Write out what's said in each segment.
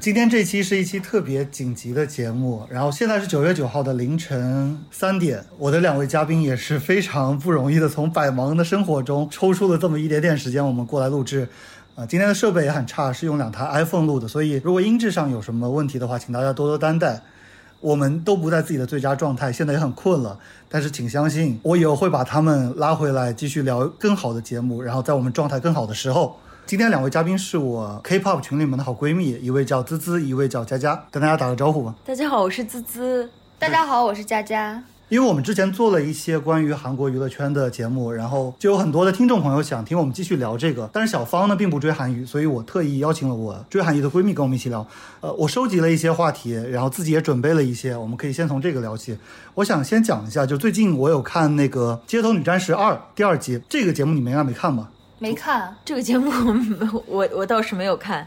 今天这期是一期特别紧急的节目，然后现在是九月九号的凌晨三点，我的两位嘉宾也是非常不容易的，从百忙的生活中抽出了这么一点点时间，我们过来录制。啊，今天的设备也很差，是用两台 iPhone 录的，所以如果音质上有什么问题的话，请大家多多担待。我们都不在自己的最佳状态，现在也很困了，但是请相信，我以后会把他们拉回来，继续聊更好的节目，然后在我们状态更好的时候。今天两位嘉宾是我 K-pop 群里面的好闺蜜，一位叫滋滋，一位叫佳佳，跟大家打个招呼吧。大家好，我是滋滋。大家好，我是佳佳。因为我们之前做了一些关于韩国娱乐圈的节目，然后就有很多的听众朋友想听我们继续聊这个。但是小芳呢并不追韩娱，所以我特意邀请了我追韩娱的闺蜜跟我们一起聊。呃，我收集了一些话题，然后自己也准备了一些，我们可以先从这个聊起。我想先讲一下，就最近我有看那个《街头女战士二》第二集，这个节目你们应该没看吧？没看这个节目，我我倒是没有看。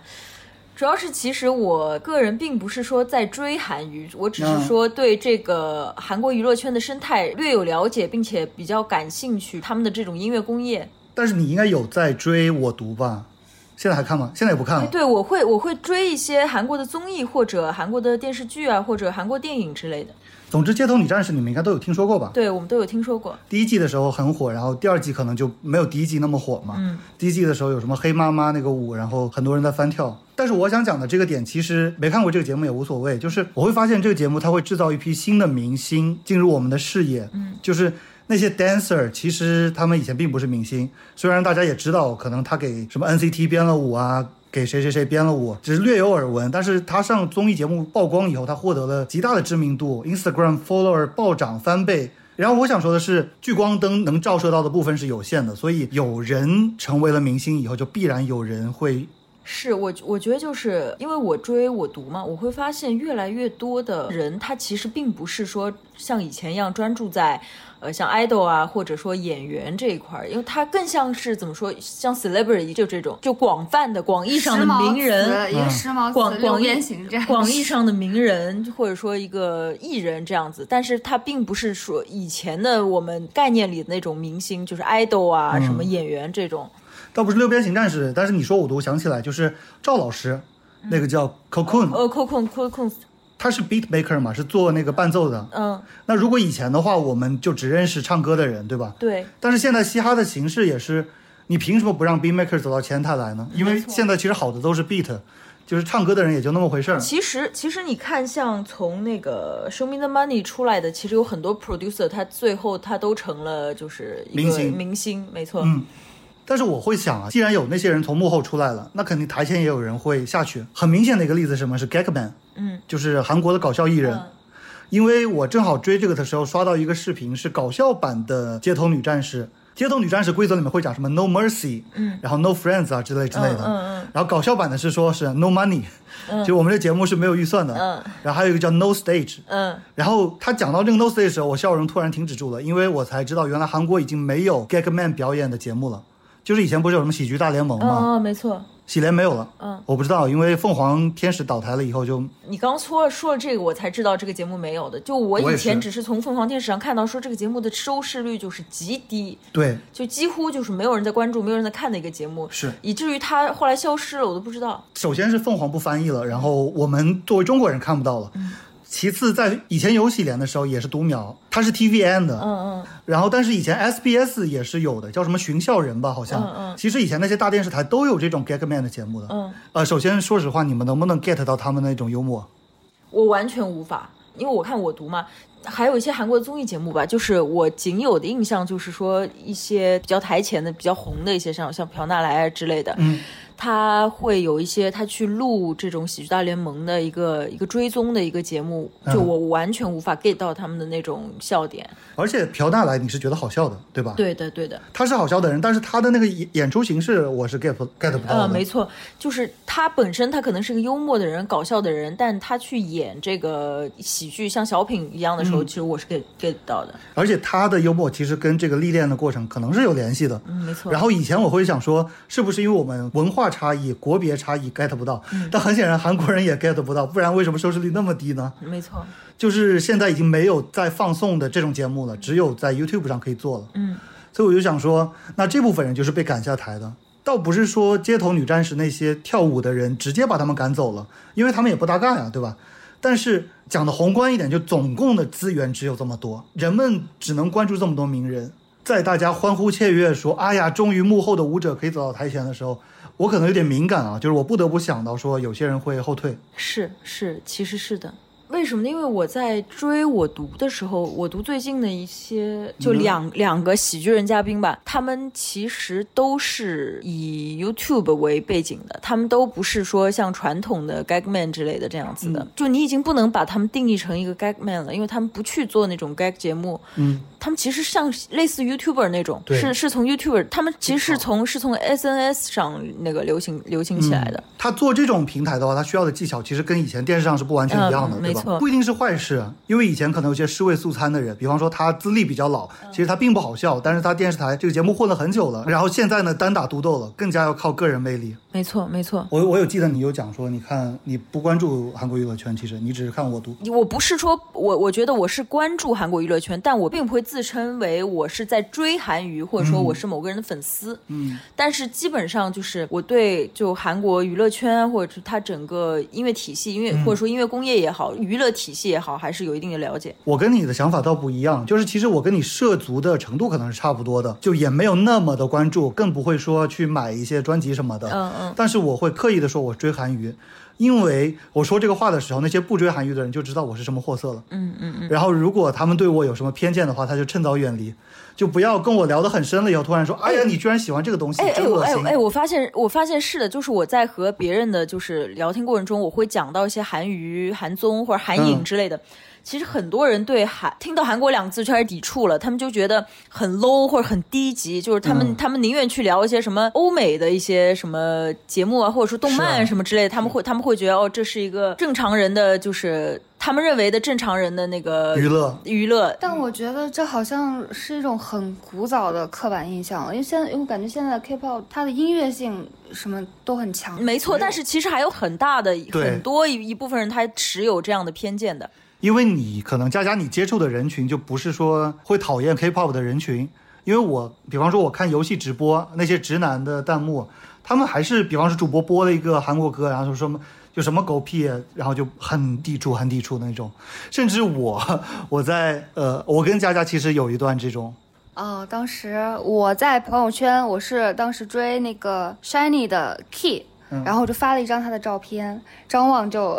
主要是，其实我个人并不是说在追韩娱，我只是说对这个韩国娱乐圈的生态略有了解，并且比较感兴趣他们的这种音乐工业。但是你应该有在追我读吧？现在还看吗？现在也不看了。对，我会我会追一些韩国的综艺或者韩国的电视剧啊，或者韩国电影之类的。总之，《街头女战士》你们应该都有听说过吧？对，我们都有听说过。第一季的时候很火，然后第二季可能就没有第一季那么火嘛。嗯。第一季的时候有什么黑妈妈那个舞，然后很多人在翻跳。但是我想讲的这个点，其实没看过这个节目也无所谓。就是我会发现这个节目它会制造一批新的明星进入我们的视野。嗯。就是那些 dancer，其实他们以前并不是明星，虽然大家也知道，可能他给什么 NCT 编了舞啊。给谁谁谁编了舞，只是略有耳闻。但是他上综艺节目曝光以后，他获得了极大的知名度，Instagram follower 暴涨翻倍。然后我想说的是，聚光灯能照射到的部分是有限的，所以有人成为了明星以后，就必然有人会。是我，我觉得就是因为我追我读嘛，我会发现越来越多的人，他其实并不是说像以前一样专注在，呃，像 idol 啊，或者说演员这一块儿，因为它更像是怎么说，像 celebrity 就这种，就广泛的、广义上的名人，一个时髦广广义型这样，广义上的名人，或者说一个艺人这样子，但是它并不是说以前的我们概念里的那种明星，就是 idol 啊，什么演员这种。倒不是六边形战士，但是你说我都想起来就是赵老师，那个叫 Cocoon，呃，Cocoon，Cocoon，他是 beat maker 嘛，是做那个伴奏的。嗯，那如果以前的话，我们就只认识唱歌的人，对吧？对。但是现在嘻哈的形式也是，你凭什么不让 beat maker 走到前台来呢？因为现在其实好的都是 beat，就是唱歌的人也就那么回事儿。其实，其实你看，像从那个 Show Me the Money 出来的，其实有很多 producer，他最后他都成了就是一个明星，没错。嗯。但是我会想啊，既然有那些人从幕后出来了，那肯定台前也有人会下去。很明显的一个例子是什么？是 Gagman，嗯，就是韩国的搞笑艺人。因为我正好追这个的时候刷到一个视频，是搞笑版的《街头女战士》。《街头女战士》规则里面会讲什么 No Mercy，嗯，然后 No Friends 啊之类之类的，嗯嗯。然后搞笑版的是说是 No Money，嗯，就我们这节目是没有预算的，嗯。然后还有一个叫 No Stage，嗯。然后他讲到这个 No Stage 的时候，我笑容突然停止住了，因为我才知道原来韩国已经没有 Gagman 表演的节目了。就是以前不是有什么喜剧大联盟吗？哦，没错，喜联没有了。嗯，我不知道，因为凤凰天使倒台了以后就。你刚说了说了这个，我才知道这个节目没有的。就我以前只是从凤凰天使上看到说这个节目的收视率就是极低，对，就几乎就是没有人在关注，没有人在看的一个节目，是以至于它后来消失了，我都不知道。首先是凤凰不翻译了，然后我们作为中国人看不到了。嗯。其次，在以前有喜联的时候也是读秒，它是 TVN 的，嗯嗯，然后但是以前 SBS 也是有的，叫什么寻笑人吧，好像，嗯嗯，其实以前那些大电视台都有这种 Gagman 的节目的，嗯，呃，首先说实话，你们能不能 get 到他们那种幽默？我完全无法，因为我看我读嘛，还有一些韩国的综艺节目吧，就是我仅有的印象就是说一些比较台前的、比较红的一些，像像朴娜莱啊之类的，嗯。他会有一些他去录这种喜剧大联盟的一个一个追踪的一个节目，就我完全无法 get 到他们的那种笑点。而且朴大来你是觉得好笑的，对吧？对的，对的。他是好笑的人，但是他的那个演演出形式我是 get get 不到的。呃，没错，就是他本身他可能是个幽默的人、搞笑的人，但他去演这个喜剧像小品一样的时候，其实我是 get get 到的。而且他的幽默其实跟这个历练的过程可能是有联系的。嗯，没错。然后以前我会想说，是不是因为我们文化差异、国别差异 get 不到？但很显然韩国人也 get 不到，不然为什么收视率那么低呢？没错，就是现在已经没有在放送的这种节目了，只有在 YouTube 上可以做了。嗯，所以我就想说，那这部分人就是被赶下台的。倒不是说街头女战士那些跳舞的人直接把他们赶走了，因为他们也不搭嘎呀，对吧？但是讲的宏观一点，就总共的资源只有这么多，人们只能关注这么多名人，在大家欢呼雀跃说“哎呀，终于幕后的舞者可以走到台前”的时候，我可能有点敏感啊，就是我不得不想到说有些人会后退。是是，其实是的。为什么呢？因为我在追我读的时候，我读最近的一些，就两两个喜剧人嘉宾吧，他们其实都是以 YouTube 为背景的，他们都不是说像传统的 Gagman 之类的这样子的。就你已经不能把他们定义成一个 Gagman 了，因为他们不去做那种 Gag 节目。嗯，他们其实像类似 YouTuber 那种，对是是从 YouTuber，他们其实是从是从 SNS 上那个流行流行起来的。他做这种平台的话，他需要的技巧其实跟以前电视上是不完全一样的，对吧？不一定是坏事，因为以前可能有些尸位素餐的人，比方说他资历比较老，嗯其实他并不好笑，但是他电视台这个节目混了很久了，然后现在呢单打独斗了，更加要靠个人魅力。没错，没错。我我有记得你有讲说，你看你不关注韩国娱乐圈，其实你只是看我读。我不是说我，我觉得我是关注韩国娱乐圈，但我并不会自称为我是在追韩娱，或者说我是某个人的粉丝。嗯，但是基本上就是我对就韩国娱乐圈或者是它整个音乐体系、音乐、或者说音乐工业也好、娱乐体系也好，还是有一定的了解。我跟你的想法倒不一样，就是其实我跟你涉足的程度可能是差不多的，就也没有那么的关注，更不会说去买一些专辑什么的。嗯嗯，但是我会刻意的说我追韩娱，因为我说这个话的时候，那些不追韩娱的人就知道我是什么货色了。嗯嗯嗯。然后如果他们对我有什么偏见的话，他就趁早远离，就不要跟我聊得很深了以后突然说，哎呀，你居然喜欢这个东西，哎哎真恶心。我哎哎，我发现我发现是的，就是我在和别人的就是聊天过程中，我会讲到一些韩娱、韩综或者韩影嗯之类的。其实很多人对韩听到韩国两个字就开始抵触了，他们就觉得很 low 或者很低级，就是他们、嗯他们宁愿去聊一些什么欧美的一些什么节目啊，或者说动漫啊什么之类的，他们会他们会觉得哦，这是一个正常人的，就是他们认为的正常人的那个娱乐娱乐。但我觉得这好像是一种很古早的刻板印象了，因为现在因为我感觉现在的 K-pop 它的音乐性什么都很强。没错，但是其实还有很大的很多一一部分人他持有这样的偏见的。因为你可能佳佳你接触的人群就不是说会讨厌 K-pop 的人群，因为我比方说我看游戏直播那些直男的弹幕，他们还是比方说主播播了一个韩国歌，然后说什么就什么狗屁，然后就很抵触很抵触的那种，甚至我 我在呃我跟佳佳其实有一段这种，哦，当时我在朋友圈，我是当时追那个 Shiny 的 Key，、嗯。然后我就发了一张他的照片，张望就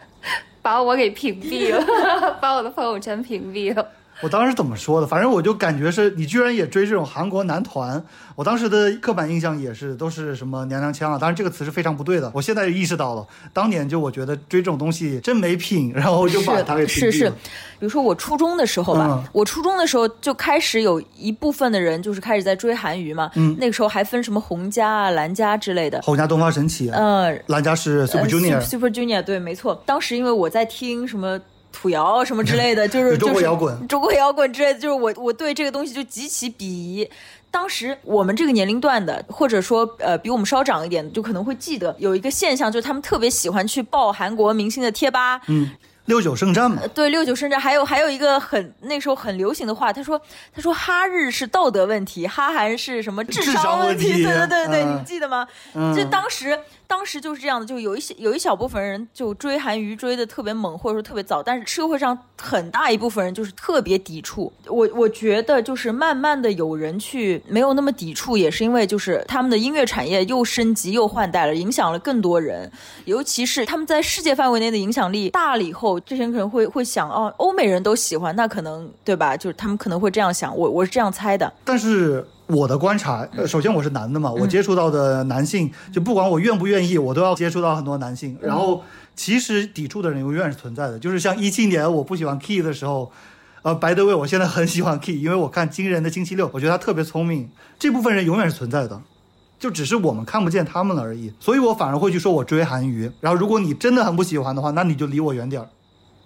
把我给屏蔽了，把我的朋友圈屏蔽了。我当时怎么说的？反正我就感觉是你居然也追这种韩国男团，我当时的刻板印象也是都是什么娘娘腔啊，当然这个词是非常不对的。我现在也意识到了，当年就我觉得追这种东西真没品，然后就把它给屏蔽了。是是，比如说我初中的时候吧，嗯我初中的时候就开始有一部分的人就是开始在追韩娱嘛，嗯那个时候还分什么红家啊、蓝家之类的，红家东方神起，嗯。蓝家是 Super 呃 Junior，、Super Junior，对，没错。当时因为我在听什么土窑什么之类的，就是中国就是摇滚 中国摇滚之类的，就是我我对这个东西就极其鄙夷。当时我们这个年龄段的，或者说呃比我们稍长一点的，就可能会记得有一个现象，就是他们特别喜欢去爆韩国明星的贴吧，嗯，六九圣战嘛，呃对六九圣战还有还有一个很那时候很流行的话，他说他说哈日是道德问题，哈韩是什么智智商问问题对对对对，嗯你记得吗？嗯就当时当时就是这样的，就有一些有一小部分人就追韩娱追的特别猛，或者说特别早，但是社会上很大一部分人就是特别抵触。我我觉得就是慢慢的有人去没有那么抵触，也是因为就是他们的音乐产业又升级又换代了，影响了更多人，尤其是他们在世界范围内的影响力大了以后，这些人可能会会想哦，欧美人都喜欢，那可能对吧？就是他们可能会这样想，我我是这样猜的。但是我的观察，呃首先我是男的嘛，我接触到的男性，就不管我愿不愿意，我都要接触到很多男性。然后其实抵触的人永远是存在的，就是像一七年我不喜欢 Key 的时候。呃，白德卫，我现在很喜欢 Key，因为我看《惊人的星期六》，我觉得他特别聪明。这部分人永远是存在的，就只是我们看不见他们了而已。所以我反而会去说我追韩娱。然后如果你真的很不喜欢的话，那你就离我远点儿。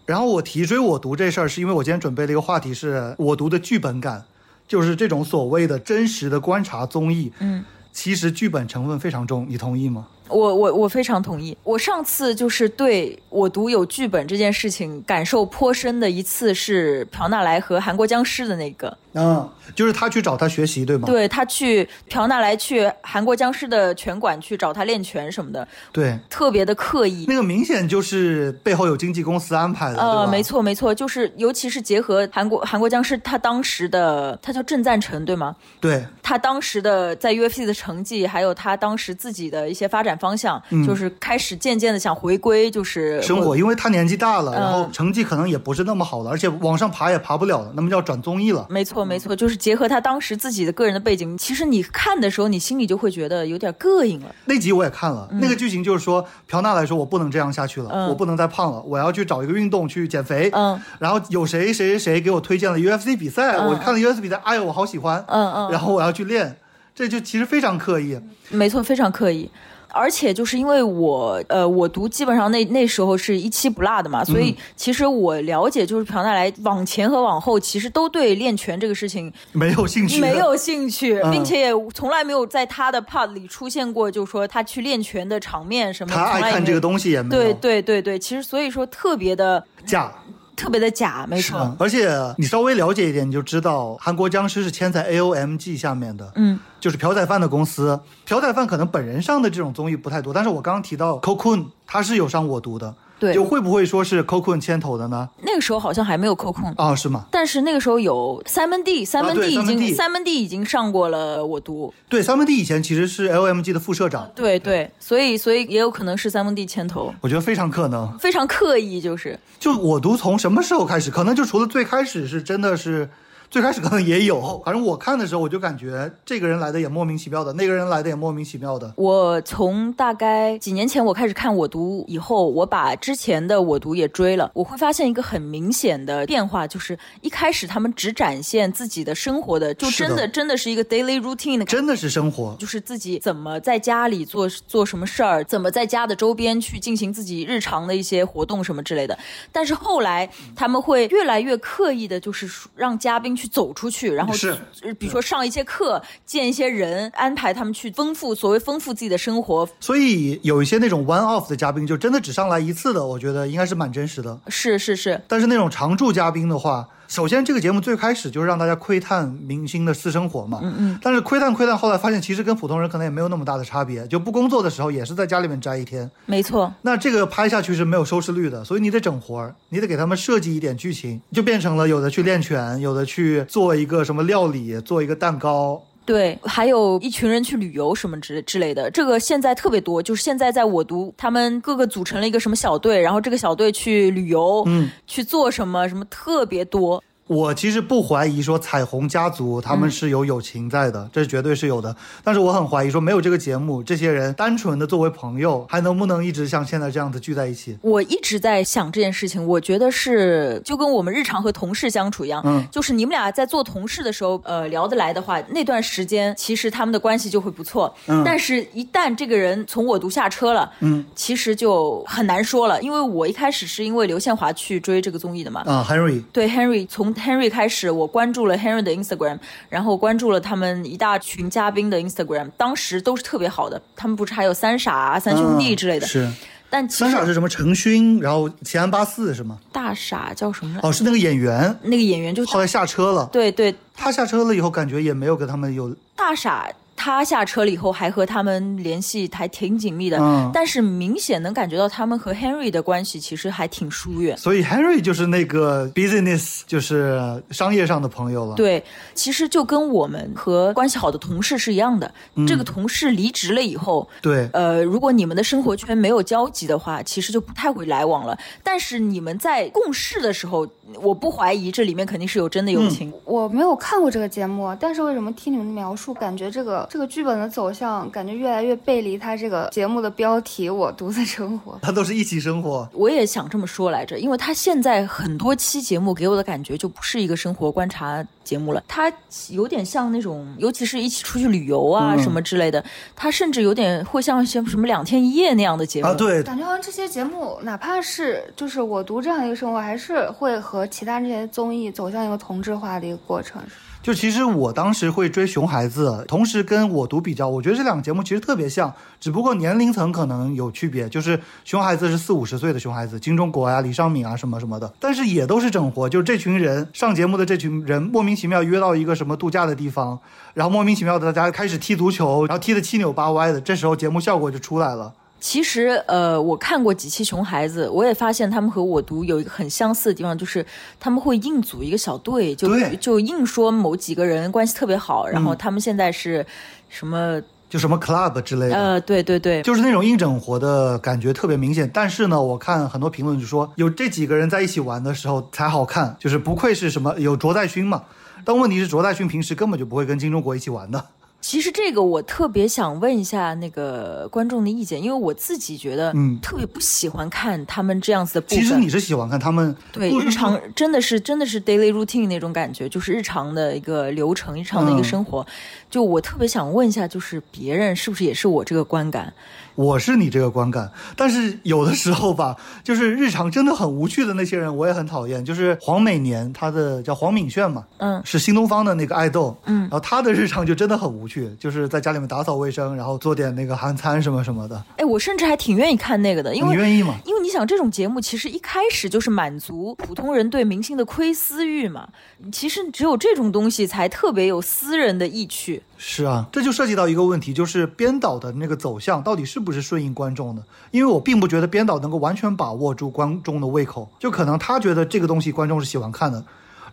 然后我提追我读这事儿，是因为我今天准备了一个话题，是我读的剧本感，就是这种所谓的真实的观察综艺，嗯，其实剧本成分非常重，你同意吗？我我我非常同意。我上次就是对我读有剧本这件事情感受颇深的一次是朴娜莱和韩国僵尸的那个。嗯，就是他去找他学习，对吗？对他去朴娜莱去韩国僵尸的拳馆去找他练拳什么的，对，特别的刻意。那个明显就是背后有经纪公司安排的，呃，没错没错，就是尤其是结合韩国韩国僵尸他当时的他叫郑赞成对吗？对，他当时的在 UFC 的成绩，还有他当时自己的一些发展方向，就是开始渐渐的想回归就是生活，因为他年纪大了，嗯然后成绩可能也不是那么好了，而且往上爬也爬不了了，那么就要转综艺了。没错，没错，就是结合他当时自己的个人的背景，其实你看的时候，你心里就会觉得有点膈应了。那集我也看了，那个剧情就是说，朴娜来说，我不能这样下去了，嗯我不能再胖了，我要去找一个运动去减肥。嗯，然后有谁谁谁谁给我推荐了 UFC 比赛，嗯我看了 UFC 比赛，哎呦，我好喜欢。嗯嗯，然后我要去练，这就其实非常刻意。没错，非常刻意。而且就是因为我，呃，我读基本上那那时候是一期不落的嘛，所以其实我了解就是朴奈来往前和往后其实都对练拳这个事情没有兴趣，没有兴趣，嗯并且也从来没有在他的 part 里出现过，就是说他去练拳的场面什么，他爱看这个。东西也没有。对对对对，其实所以说特别的假特别的假，没错。嗯而且你稍微了解一点，你就知道韩国僵尸是签在 AOMG 下面的，嗯，就是朴宰范的公司。朴宰范可能本人上的这种综艺不太多，但是我刚刚提到 Cocoon，他是有上我读的，对就会不会说是 Cocoon 牵头的呢？那个时候好像还没有扣控。啊，是吗？但是那个时候有 Simon D，Simon D 已 Simon 经 D Simon D 已经上过了我读，对，三文帝以前其实是 LMG 的副社长，对对，所以所以也有可能是 Simon D 牵头，我觉得非常可能。非常刻意，就是就我读从什么时候开始？可能就除了最开始是真的是，最开始可能也有，反正我看的时候我就感觉这个人来的也莫名其妙的，那个人来的也莫名其妙的。我从大概几年前我开始看我读以后，我把之前的我读也追了，我会发现一个很明显的变化，就是一开始他们只展现自己的生活的，就真的的真的是一个 daily routine 的。真的是生活，就是自己怎么在家里做做什么事儿，怎么在家的周边去进行自己日常的一些活动什么之类的。但是后来他们会越来越刻意的，就是让嘉宾去走出去，然后是呃比如说上一些课，见一些人，安排他们去丰富所谓丰富自己的生活。所以有一些那种 one off 的嘉宾，就真的只上来一次的，我觉得应该是蛮真实的。是是是，但是那种常驻嘉宾的话，首先这个节目最开始就是让大家窥探明星的私生活嘛，嗯嗯。但是窥探窥探，后来发现其实跟普通人可能也没有那么大的差别，就不工作的时候也是在家里面宅一天。没错。那这个拍下去是没有收视率的，所以你得整活儿，你得给他们设计一点剧情，就变成了有的去练拳，有的去做一个什么料理，做一个蛋糕。对，还有一群人去旅游什么之之类的，这个现在特别多。就是现在在我读，他们各个组成了一个什么小队，然后这个小队去旅游，嗯，去做什么什么特别多。我其实不怀疑说彩虹家族他们是有友情在的，这绝对是有的。但是我很怀疑说没有这个节目，这些人单纯的作为朋友，还能不能一直像现在这样子聚在一起？我一直在想这件事情，我觉得是就跟我们日常和同事相处一样，嗯就是你们俩在做同事的时候，呃，聊得来的话，那段时间其实他们的关系就会不错。嗯但是，一旦这个人从我读下车了，嗯，其实就很难说了。因为我一开始是因为刘宪华去追这个综艺的嘛，啊，Henry，对 Henry，从 Henry 开始，我关注了 Henry 的 Instagram，然后关注了他们一大群嘉宾的 Instagram，当时都是特别好的。他们不是还有三傻、啊、三兄弟之类的，嗯是但三傻是什么？陈勋，然后齐安八四是吗？大傻叫什么？哦，是那个演员，那个演员就后来下车了。对对，他下车了以后，感觉也没有跟他们有大傻他下车了以后还和他们联系还挺紧密的，嗯但是明显能感觉到他们和 Henry 的关系其实还挺疏远。所以 Henry 就是那个 business，就是商业上的朋友了。，对，其实就跟我们和关系好的同事是一样的。这个同事离职了以后，对，呃，如果你们的生活圈没有交集的话，其实就不太会来往了。但是你们在共事的时候，我不怀疑这里面肯定是有真的友情。我没有看过这个节目，但是为什么听你们描述，感觉这个这个剧本的走向，感觉越来越背离它这个节目的标题《我独自生活》。他都是一起生活。我也想这么说来着，因为他现在很多期节目给我的感觉就不是一个生活观察节目了，它有点像那种，尤其是一起出去旅游啊、嗯什么之类的，它甚至有点会像像什么两天一夜那样的节目。啊，对，感觉好像这些节目，哪怕是就是我读这样一个生活，还是会和其他这些综艺走向一个同质化的一个过程。就其实我当时会追《熊孩子》，同时跟我读比较，我觉得这两个节目其实特别像，只不过年龄层可能有区别。就是《熊孩子》是四五十岁的熊孩子，金钟国啊、李尚敏啊什么什么的，但是也都是整活，就是这群人上节目的这群人莫名其妙约到一个什么度假的地方，然后莫名其妙的大家开始踢足球，然后踢得七扭八歪的，这时候节目效果就出来了。其实，呃，我看过几期《熊孩子》，我也发现他们和我读有一个很相似的地方，就是他们会硬组一个小队，就就硬说某几个人关系特别好，然后他们现在是什么？就什么 club 之类的，呃，对对对，就是那种硬整活的感觉特别明显。但是呢，我看很多评论就说，有这几个人在一起玩的时候才好看，就是不愧是什么有卓在勋嘛。但问题是，卓在勋平时根本就不会跟金钟国一起玩的。其实这个我特别想问一下那个观众的意见，因为我自己觉得，嗯特别不喜欢看他们这样子的部分。其实你是喜欢看他们对日常真的是真的是 daily routine 那种感觉，就是日常的一个流程，日常的一个嗯生活。就我特别想问一下，就是别人是不是也是我这个观感？我是你这个观感，但是有的时候吧，就是日常真的很无趣的那些人，我也很讨厌。就是黄美年，他的叫黄敏炫嘛，嗯是新东方的那个爱豆，嗯然后他的日常就真的很无趣，就是在家里面打扫卫生，然后做点那个韩餐什么什么的。哎，我甚至还挺愿意看那个的，因为你愿意吗？因为你想，这种节目其实一开始就是满足普通人对明星的窥私欲嘛。其实只有这种东西才特别有私人的意趣。是啊，这就涉及到一个问题，就是编导的那个走向到底是不是顺应观众的？因为我并不觉得编导能够完全把握住观众的胃口，就可能他觉得这个东西观众是喜欢看的，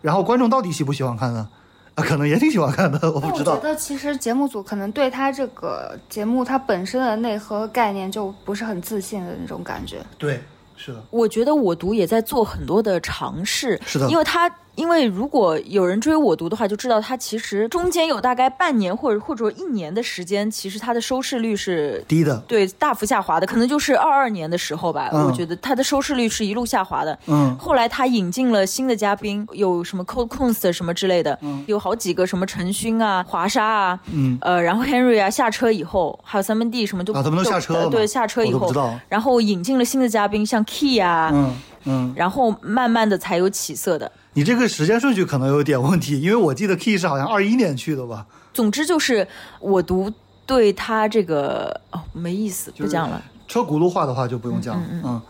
然后观众到底喜不喜欢看呢？啊，可能也挺喜欢看的，我不知道但我觉。得其实节目组可能对他这个节目它本身的内核概念就不是很自信的那种感觉。对，是的，我觉得我读也在做很多的尝试，是的因为他。因为如果有人追我读的话，就知道他其实中间有大概半年或者或者说一年的时间，其实他的收视率是低的，对大幅下滑的，可能就是二二年的时候吧，嗯。我觉得他的收视率是一路下滑的。嗯。后来他引进了新的嘉宾，有什么 Cold Kunst 什么之类的，有好几个什么陈勋啊、华莎啊，嗯。呃，然后 Henry 啊下车以后，还有三门 D 什么就啊，他们都下车了，对，下车以后。然后引进了新的嘉宾，像 Key 啊，嗯嗯，然后慢慢的才有起色的。你这个时间顺序可能有点问题，因为我记得 Key 是好像二一年去的吧？总之就是我读对他这个哦没意思，就是不讲了。车轱辘话的话就不用讲，嗯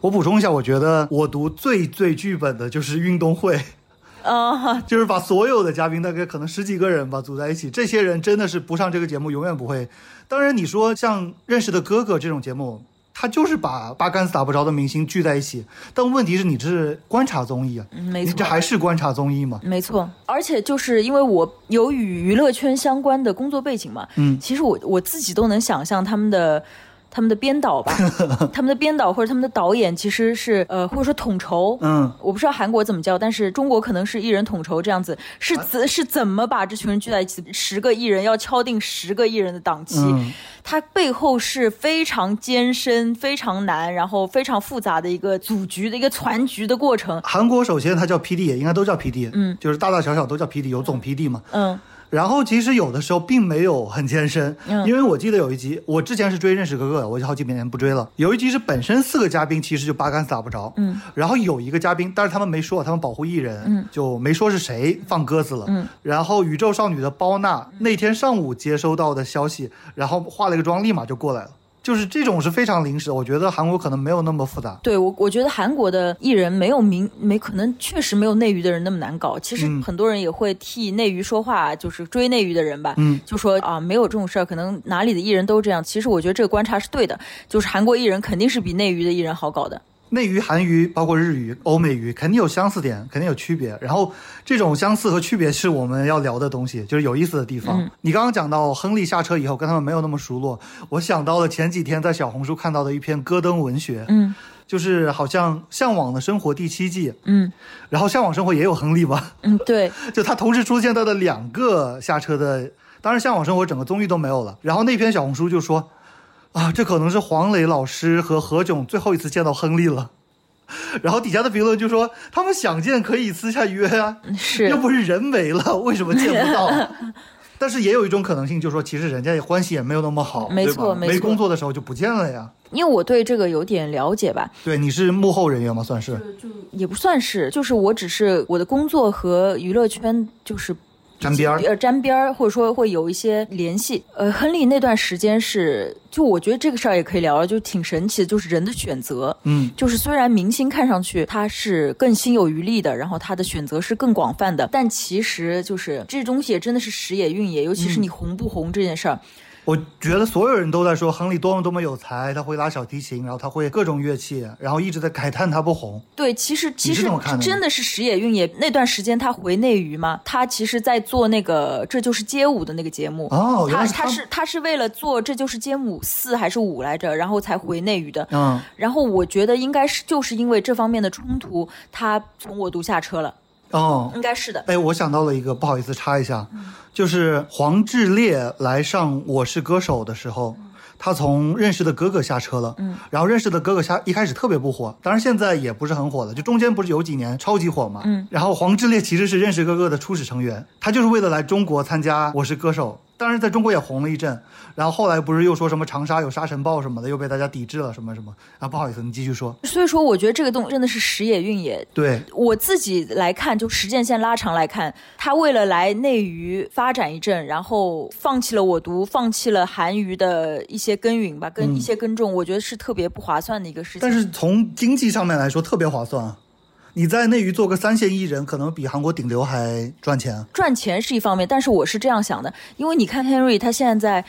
我补充一下，我觉得我读最最剧本的就是运动会。啊、就是把所有的嘉宾，大概可能十几个人吧，组在一起。这些人真的是不上这个节目，永远不会。当然，你说像《认识的哥哥》这种节目，他就是把八竿子打不着的明星聚在一起。但问题是，你这是观察综艺啊，嗯没错你这还是观察综艺吗？没错，而且就是因为我有与娱乐圈相关的工作背景嘛，嗯其实我我自己都能想象他们的。他们的编导吧，他们的编导或者他们的导演其实是呃，或者说统筹，嗯，我不知道韩国怎么叫，但是中国可能是艺人统筹这样子，是怎是怎么把这群人聚在一起？十个艺人要敲定十个艺人的档期，嗯。它背后是非常艰深、非常难，然后非常复杂的一个组局的一个攒局的过程。韩国首先它叫 PD，也应该都叫 PD，嗯，就是大大小小都叫 PD，有总 PD 嘛。嗯然后其实有的时候并没有很艰深，嗯。因为我记得有一集，我之前是追《认识哥哥》的，我就好几年不追了。有一集是本身四个嘉宾其实就八竿子打不着，嗯，然后有一个嘉宾，但是他们没说，他们保护艺人，嗯，就没说是谁放鸽子了，嗯，然后宇宙少女的包娜那天上午接收到的消息，然后化了个妆，立马就过来了。就是这种是非常临时的，我觉得韩国可能没有那么复杂。对我，我觉得韩国的艺人没有明没可能确实没有内娱的人那么难搞。其实嗯很多人也会替内娱说话，就是追内娱的人吧，嗯，就说啊没有这种事儿，可能哪里的艺人都这样。其实我觉得这个观察是对的，就是韩国艺人肯定是比内娱的艺人好搞的。内娱、韩娱，包括日语、欧美语，肯定有相似点，肯定有区别。然后这种相似和区别是我们要聊的东西，就是有意思的地方。嗯你刚刚讲到亨利下车以后跟他们没有那么熟络，我想到了前几天在小红书看到的一篇戈登文学，嗯就是好像《向往的生活》第七季，嗯然后《向往生活》也有亨利吧？嗯，对，就他同时出现在的两个下车的，当然《向往生活》整个综艺都没有了。然后那篇小红书就说，啊，这可能是黄磊老师和何炅最后一次见到亨利了。然后底下的评论就说，他们想见可以私下约啊，是又不是人没了，为什么见不到？但是也有一种可能性，就是说其实人家也关系也没有那么好，没错没错没工作的时候就不见了呀。因为我对这个有点了解吧，对，你是幕后人员吗？算是。就也不算是，就是我只是我的工作和娱乐圈就是沾边儿呃，沾边儿，或者说会有一些联系。呃，亨利那段时间是，就我觉得这个事儿也可以聊聊，就挺神奇的，就是人的选择。嗯，就是虽然明星看上去他是更心有余力的，然后他的选择是更广泛的，但其实就是这东西也真的是时也运也，尤其是你红不红这件事儿。我觉得所有人都在说亨利多么多么有才，他会拉小提琴，然后他会各种乐器，然后一直在感叹他不红。对，其实其实真的是时也运也。那段时间他回内娱嘛，他其实在做那个《这就是街舞》的那个节目。哦他他他是他是为了做《这就是街舞》四还是五来着，然后才回内娱的。嗯，然后我觉得应该是就是因为这方面的冲突，他从我读下车了，哦，应该是的。哎，我想到了一个，不好意思插一下，就是黄致列来上《我是歌手》的时候，他从认识的哥哥下车了，嗯，然后认识的哥哥下一开始特别不火，当然现在也不是很火了，就中间不是有几年超级火嘛，嗯，然后黄致列其实是认识哥哥的初始成员，他就是为了来中国参加《我是歌手》。当然，在中国也红了一阵，然后后来不是又说什么长沙有沙尘暴什么的，又被大家抵制了什么什么啊？不好意思，你继续说。所以说，我觉得这个东真的是时也运也。对，我自己来看，就时间线拉长来看，他为了来内娱发展一阵，然后放弃了我读，放弃了韩娱的一些耕耘吧，跟一些耕种，我觉得是特别不划算的一个事情。但是从经济上面来说，特别划算啊。你在内娱做个三线艺人，可能比韩国顶流还赚钱。赚钱是一方面，但是我是这样想的，因为你看 Henry 他现在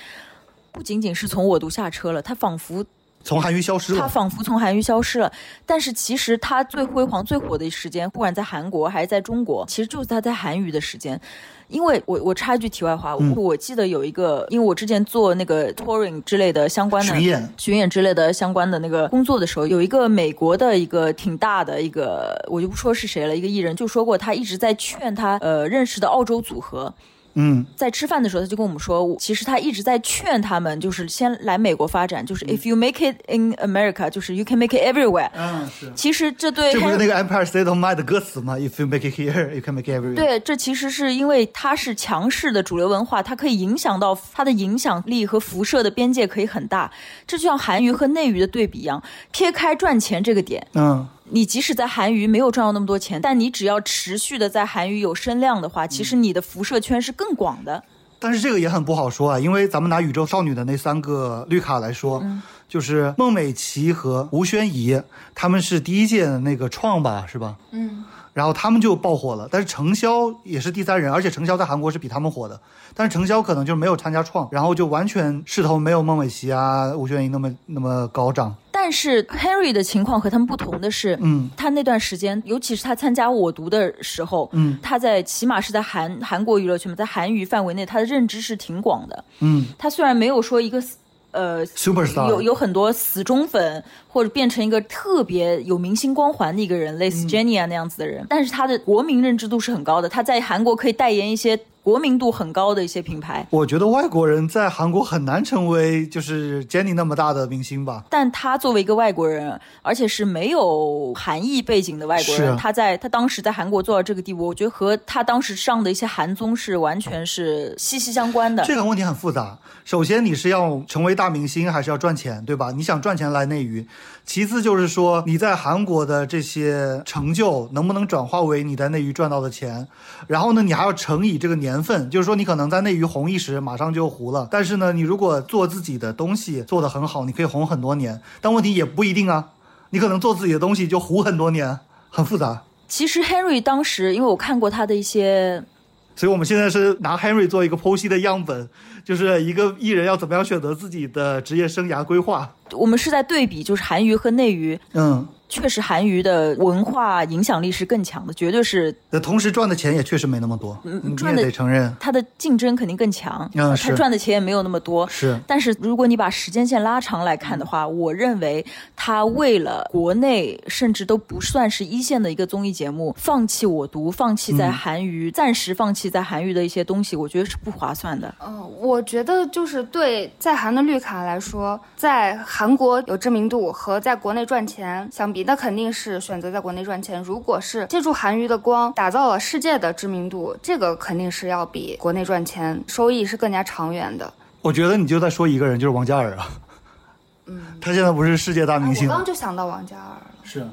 不仅仅是从我读下车了，他仿佛从韩娱消失了。他，仿佛从韩娱消失了，但是其实他最辉煌、最火的时间，不管在韩国还是在中国，其实就是他在韩娱的时间。因为我我插一句题外话，嗯。我我记得有一个，因为我之前做那个 touring 之类的相关的巡演巡演之类的相关的那个工作的时候，有一个美国的一个挺大的一个，我就不说是谁了，一个艺人就说过，他一直在劝他呃认识的澳洲组合，嗯，在吃饭的时候，他就跟我们说，其实他一直在劝他们，就是先来美国发展，就是 if you make it in America，就是 you can make it everywhere。嗯，是。其实这对这不是那个 Empire State of Mind 的歌词吗？If you make it here, you can make it everywhere。，对，这其实是因为它是强势的主流文化，它可以影响到它的影响力和辐射的边界可以很大。这就像韩娱和内娱的对比一样，撇开赚钱这个点，嗯，你即使在韩娱没有赚到那么多钱，但你只要持续的在韩娱有声量的话，其实你的辐射圈是更广的。但是这个也很不好说啊，因为咱们拿宇宙少女的那三个绿卡来说，就是孟美岐和吴宣仪，他们是第一届的那个创吧，是吧？嗯，然后他们就爆火了，但是程潇也是第三人，而且程潇在韩国是比他们火的，但是程潇可能就没有参加创，然后就完全势头没有孟美岐啊、吴宣仪那么那么高涨。但是 Harry 的情况和他们不同的是，嗯，他那段时间，尤其是他参加我读的时候，嗯，他在起码是在韩韩国娱乐圈嘛，在韩娱范围内，他的认知是挺广的。嗯他虽然没有说一个死呃，Superstar。有有很多死忠粉，或者变成一个特别有明星光环的一个人，类嗯。似 Jennie 啊那样子的人，但是他的国民认知度是很高的，他在韩国可以代言一些国民度很高的一些品牌。我觉得外国人在韩国很难成为就是 Jennie 那么大的明星吧。但他作为一个外国人，而且是没有韩裔背景的外国人，他在他当时在韩国做到这个地步，我觉得和他当时上的一些韩综是完全是息息相关的。这个问题很复杂。首先，你是要成为大明星，还是要赚钱，对吧？你想赚钱来内娱。其次就是说，你在韩国的这些成就能不能转化为你在内娱赚到的钱？然后呢，你还要乘以这个年份，就是说你可能在内娱红一时，马上就糊了。但是呢，你如果做自己的东西做得很好，你可以红很多年。但问题也不一定啊，你可能做自己的东西就糊很多年，很复杂。其实 Henry 当时，因为我看过他的一些所以我们现在是拿 Henry 做一个剖析的样本，就是一个艺人要怎么样选择自己的职业生涯规划。我们是在对比，就是韩娱和内娱，嗯，确实韩娱的文化影响力是更强的，绝对是那同时赚的钱也确实没那么多，你也赚的得承认。他的竞争肯定更强，嗯他赚的钱也没有那么多。是但是如果你把时间线拉长来看的话，我认为他为了国内甚至都不算是一线的一个综艺节目，放弃我读，放弃在韩娱，暂时放弃在韩娱的一些东西，我觉得是不划算的。嗯，我觉得就是对在韩的绿卡来说，在韩国有知名度和在国内赚钱相比，那肯定是选择在国内赚钱。如果是借助韩娱的光打造了世界的知名度，这个肯定是要比国内赚钱收益是更加长远的。我觉得你就在说一个人，就是王嘉尔啊。嗯，他现在不是世界大明星吗我刚？就想到王嘉尔了。是，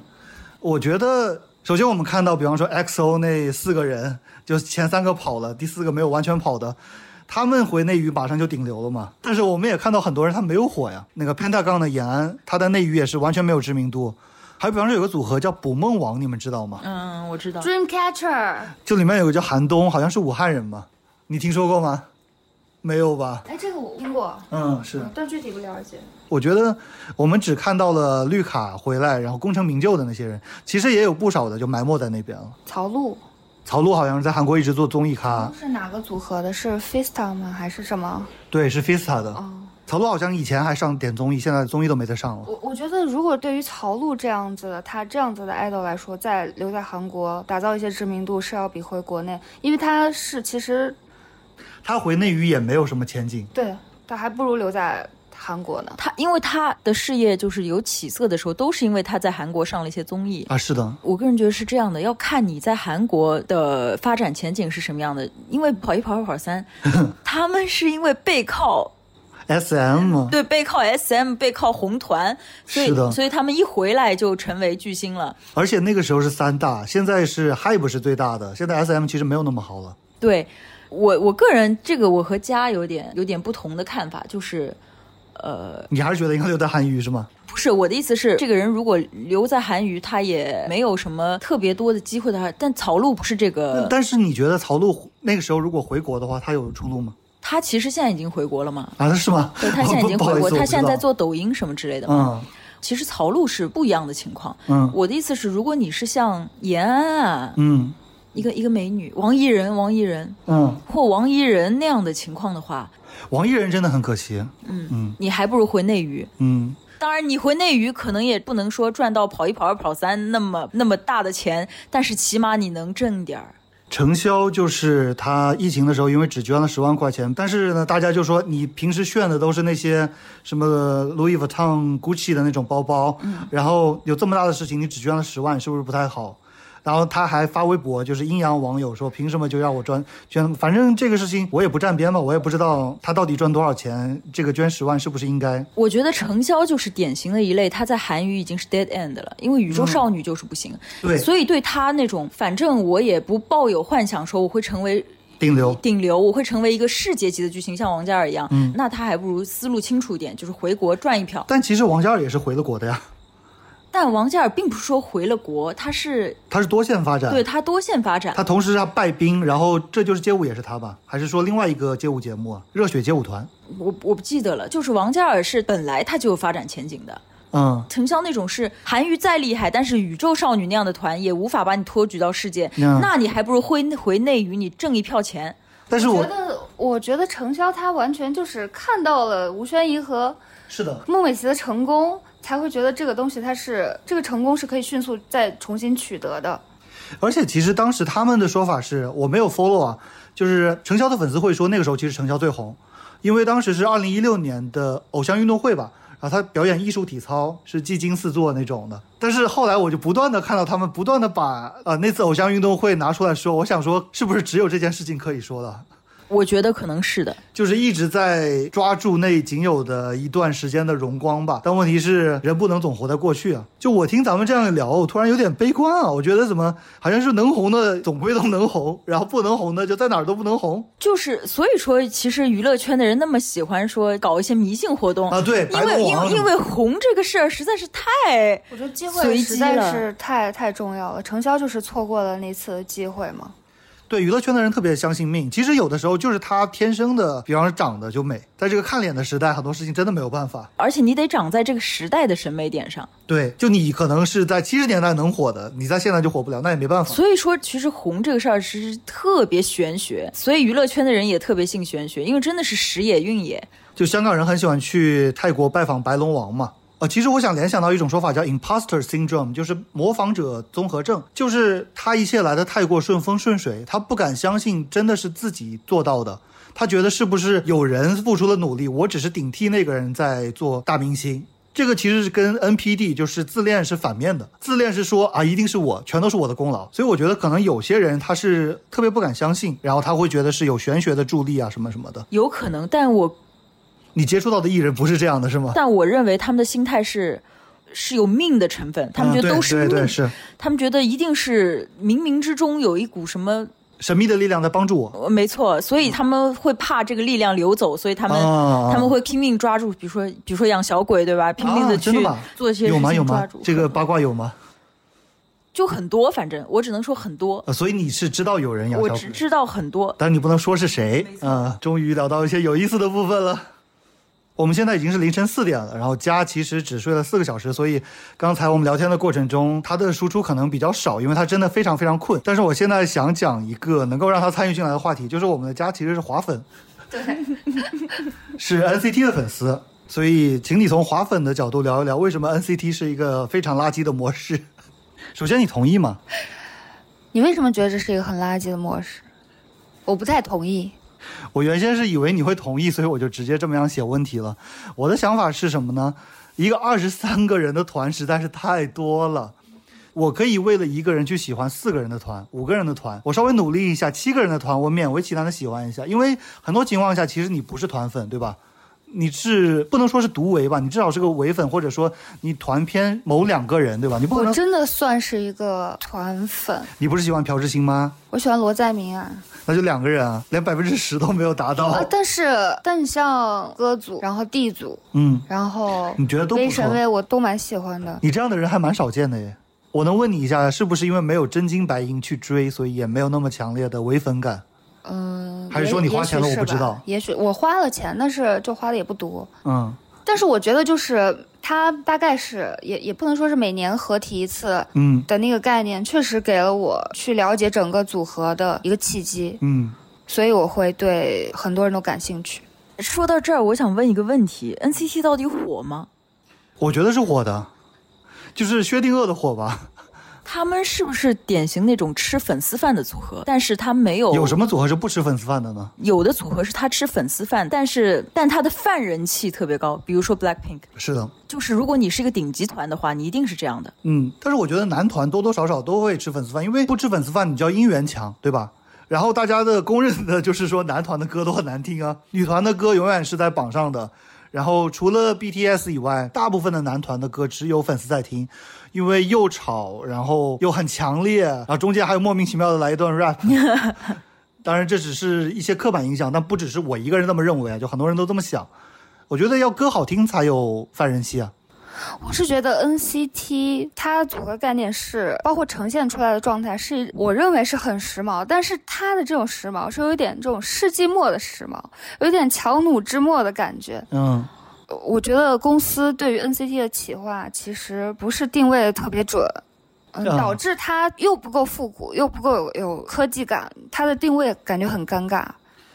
我觉得首先我们看到，比方说 XO 那四个人，就前三个跑了，第四个没有完全跑的，他们回内娱马上就顶流了嘛。但是我们也看到很多人他没有火呀，那个 Pentagon 的延安，他的内娱也是完全没有知名度。还有比方说有个组合叫捕梦网，你们知道吗？嗯，我知道。Dreamcatcher，就里面有个叫韩东，好像是武汉人嘛，你听说过吗？没有吧？哎，这个我听过，嗯，是。但具体不了解。我觉得我们只看到了绿卡回来，然后功成名就的那些人，其实也有不少的就埋没在那边了。曹璐曹璐好像是在韩国一直做综艺咖，是哪个组合的？是 Fista 吗？还是什么？对，是 Fista 的。哦，曹璐好像以前还上点综艺，现在综艺都没得上了。我我觉得，如果对于曹璐这样子的他这样子的 idol 来说，在留在韩国打造一些知名度是要比回国内，因为他是其实他回内娱也没有什么前景。对他还不如留在韩国呢。他因为他的事业就是有起色的时候，都是因为他在韩国上了一些综艺。啊，是的，我个人觉得是这样的，要看你在韩国的发展前景是什么样的。因为跑一跑二跑三，他们是因为背靠 S M 对背靠 SM 背靠红团，所以是的所以他们一回来就成为巨星了。而且那个时候是三大，现在是 HYBE 是最大的，现在 S M 其实没有那么好了。对我我个人这个我和家有点有点不同的看法，就是呃你还是觉得应该留在韩娱是吗？不是我的意思是，这个人如果留在韩娱，他也没有什么特别多的机会的话，但曹璐不是这个，但是你觉得曹璐那个时候如果回国的话，他有出路吗？他其实现在已经回国了嘛。啊，是吗？对他现在已经回国，他现在在。做抖音什么之类的嘛。嗯其实曹璐是不一样的情况。嗯我的意思是，如果你是像延安啊，嗯一个一个美女王一人、王一人嗯，或王一人那样的情况的话，王一人真的很可惜。嗯嗯你还不如回内娱。嗯，当然，你回内娱可能也不能说赚到跑一跑二跑三那么那么大的钱，但是起码你能挣点儿。程潇就是他疫情的时候，因为只捐了十万块钱，但是呢，大家就说你平时炫的都是那些什么 Louis Vuitton、Gucci 的那种包包，然后有这么大的事情，你只捐了十万，是不是不太好？然后他还发微博，就是阴阳网友说，凭什么就让我捐捐？反正这个事情我也不站边嘛，我也不知道他到底赚多少钱，这个捐十万是不是应该？我觉得程潇就是典型的一类，她在韩娱已经是 dead end 了，因为宇宙少女就是不行。对，所以对她那种，反正我也不抱有幻想说我会成为顶流。顶流，我会成为一个世界级的巨星，像王嘉尔一样。嗯那他还不如思路清楚一点，就是回国赚一票。但其实王嘉尔也是回了国的呀，但王嘉尔并不是说回了国，他是他是多线发展。对他多线发展。他同时他拜兵，然后这就是街舞也是他吧？还是说另外一个街舞节目啊？热血街舞团？我我不记得了，就是王嘉尔是本来他就有发展前景的。嗯，陈潇那种是韩娱再厉害，但是宇宙少女那样的团也无法把你托举到世界，嗯那你还不如回回内娱，你挣一票钱。但是我觉得，我觉得程潇他完全就是看到了吴宣仪和是的，孟美岐的成功，才会觉得这个东西它是这个成功是可以迅速再重新取得的。而且其实当时他们的说法是我没有 follow 啊，就是程潇的粉丝会说那个时候其实程潇最红，因为当时是二零一六年的偶像运动会吧。然后他表演艺术体操是技惊四座那种的，但是后来我就不断的看到他们不断的把呃那次偶像运动会拿出来说，我想说是不是只有这件事情可以说了？我觉得可能是的，就是一直在抓住那仅有的一段时间的荣光吧。但问题是，人不能总活在过去啊。就我听咱们这样聊，我突然有点悲观啊。我觉得怎么好像是能红的总归都能红，然后不能红的就在哪儿都不能红就是所以说，其实娱乐圈的人那么喜欢说搞一些迷信活动啊。对，因为因为因为红这个事儿实在是太我觉得机会实在是太太重要了。程潇就是错过了那次机会嘛。对娱乐圈的人特别相信命。其实有的时候就是他天生的，比方说长得就美，在这个看脸的时代，很多事情真的没有办法。而且你得长在这个时代的审美点上。对，就你可能是在七十年代能火的，你在现在就火不了，那也没办法。所以说，其实红这个事儿是特别玄学，所以娱乐圈的人也特别信玄学，因为真的是时也运也。就香港人很喜欢去泰国拜访白龙王嘛。呃，其实我想联想到一种说法叫 imposter syndrome，就是模仿者综合症，就是他一切来的太过顺风顺水，他不敢相信真的是自己做到的，他觉得是不是有人付出了努力，我只是顶替那个人在做大明星。这个其实是跟 NPD 就是自恋是反面的，自恋是说啊，一定是我，全都是我的功劳。所以我觉得可能有些人他是特别不敢相信，然后他会觉得是有玄学的助力啊什么什么的。有可能，但我你接触到的艺人不是这样的，是吗？但我认为他们的心态是，是有命的成分，他们觉得嗯都是命，对对对是他们觉得一定是冥冥之中有一股什么，神秘的力量在帮助我。呃没错，所以他们会怕这个力量流走，所以他们、啊他们会拼命抓住，比如说比如说养小鬼，对吧？拼命的去做一些事有吗？有吗？这个八卦有吗？就很多，反正我只能说很多，呃所以你是知道有人养小鬼，我只知道很多。但你不能说是谁。啊、终于聊到一些有意思的部分了。我们现在已经是凌晨四点了，然后家其实只睡了四个小时，所以刚才我们聊天的过程中，他的输出可能比较少，因为他真的非常非常困。但是我现在想讲一个能够让他参与进来的话题，就是我们的家其实是华粉，对，是 NCT 的粉丝，所以请你从华粉的角度聊一聊，为什么 NCT 是一个非常垃圾的模式。首先，你同意吗？你为什么觉得这是一个很垃圾的模式？我不太同意。我原先是以为你会同意，所以我就直接这么样写问题了。我的想法是什么呢？一个二十三个人的团实在是太多了。我可以为了一个人去喜欢四个人的团、五个人的团，我稍微努力一下，七个人的团，我勉为其难的喜欢一下。因为很多情况下，其实你不是团粉，对吧？你是不能说是独唯吧，你至少是个唯粉，或者说你团偏某两个人，对吧？你不可能，我真的算是一个团粉，你不是喜欢朴智星吗？我喜欢罗在明啊。那就两个人啊，连百分之十都没有达到。啊，但是但你像歌组，然后 D 组，嗯，然后你觉得都不神威，我都蛮喜欢的。你这样的人还蛮少见的耶。我能问你一下，是不是因为没有真金白银去追，所以也没有那么强烈的唯粉感？嗯，还是说你花钱了也许我不知道也许我花了钱，但是就花的也不多。嗯但是我觉得就是它大概是也也不能说是每年合体一次嗯的那个概念，确实给了我去了解整个组合的一个契机，嗯，所以我会对很多人都感兴趣。说到这儿，我想问一个问题：NCT 到底火吗？我觉得是火的，就是薛定谔的火吧。他们是不是典型那种吃粉丝饭的组合？但是他没有有什么组合是不吃粉丝饭的呢？有的组合是他吃粉丝饭，但是但他的饭人气特别高，比如说 Blackpink，是的，就是如果你是一个顶级团的话，你一定是这样的。嗯，但是我觉得男团多多少少都会吃粉丝饭，因为不吃粉丝饭，你叫姻缘强，对吧？然后大家的公认的就是说男团的歌都很难听啊，女团的歌永远是在榜上的。然后除了 BTS 以外，大部分的男团的歌只有粉丝在听，因为又吵，然后又很强烈，然后中间还有莫名其妙的来一段 rap。当然，这只是一些刻板印象，但不只是我一个人这么认为啊，就很多人都这么想。我觉得要歌好听才有饭人气啊。我是觉得 NCT 它组合概念是，包括呈现出来的状态是，我认为是很时髦，但是它的这种时髦是有一点这种世纪末的时髦，有点强弩之末的感觉。嗯，我觉得公司对于 NCT 的企划其实不是定位的特别准。导致它又不够复古，又不够有有科技感，它的定位感觉很尴尬。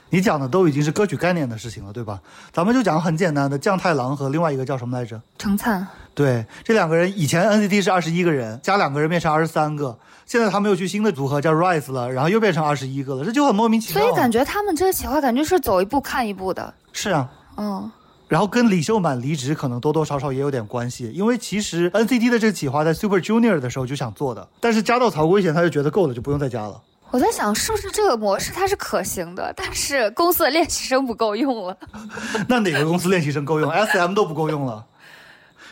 你讲的都已经是歌曲概念的事情了，对吧？咱们就讲很简单的将太郎和另外一个叫什么来着？成灿，对，这两个人以前 NCT 是二十一个人，加两个人变成二十三个，现在他们又去新的组合叫 Rise 了，然后又变成二十一个了，这就很莫名其妙啊。所以感觉他们这个企划感觉是走一步看一步的。是啊，嗯，然后跟李秀满离职可能多多少少也有点关系，因为其实 NCT 的这个企划在 Super Junior 的时候就想做的，但是加到曹圭贤他就觉得够了，就不用再加了。我在想是不是这个模式它是可行的，但是公司的练习生不够用了。那哪个公司练习生够用？SM 都不够用了。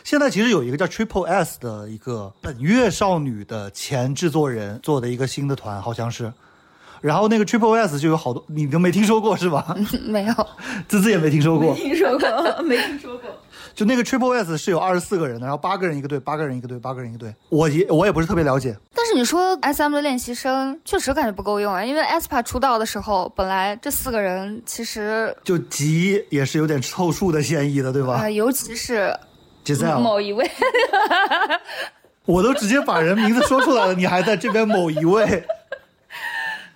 现在其实有一个叫 Triple S 的一个本月少女的前制作人做的一个新的团，好像是。然后那个 Triple S 就有好多，你都没听说过是吧？没有，滋滋也没听说过。听说过？没听说过。就那个 Triple S 是有二十四个人的，然后八个人一个队，八个人一个队，八个人一个队。我也我也不是特别了解。你说 S M 的练习生确实感觉不够用啊，因为 aespa 出道的时候，本来这四个人其实就急也是有点凑数的嫌疑的，对吧？呃，尤其是 Giselle，某一位，我都直接把人名字说出来了，你还在这边某一位。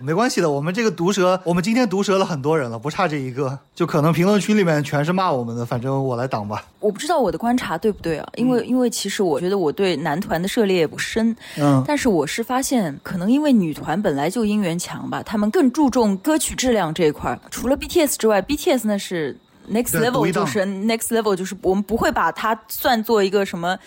没关系的，我们这个毒舌，我们今天毒舌了很多人了，不差这一个，就可能评论区里面全是骂我们的，反正我来挡吧。我不知道我的观察对不对啊？因为、因为其实我觉得我对男团的涉猎也不深，嗯，但是我是发现，可能因为女团本来就姻缘强吧，他们更注重歌曲质量这一块儿。除了 BTS 之外，BTS 呢是 next level，就是 next level，就是我们不会把它算作一个什么。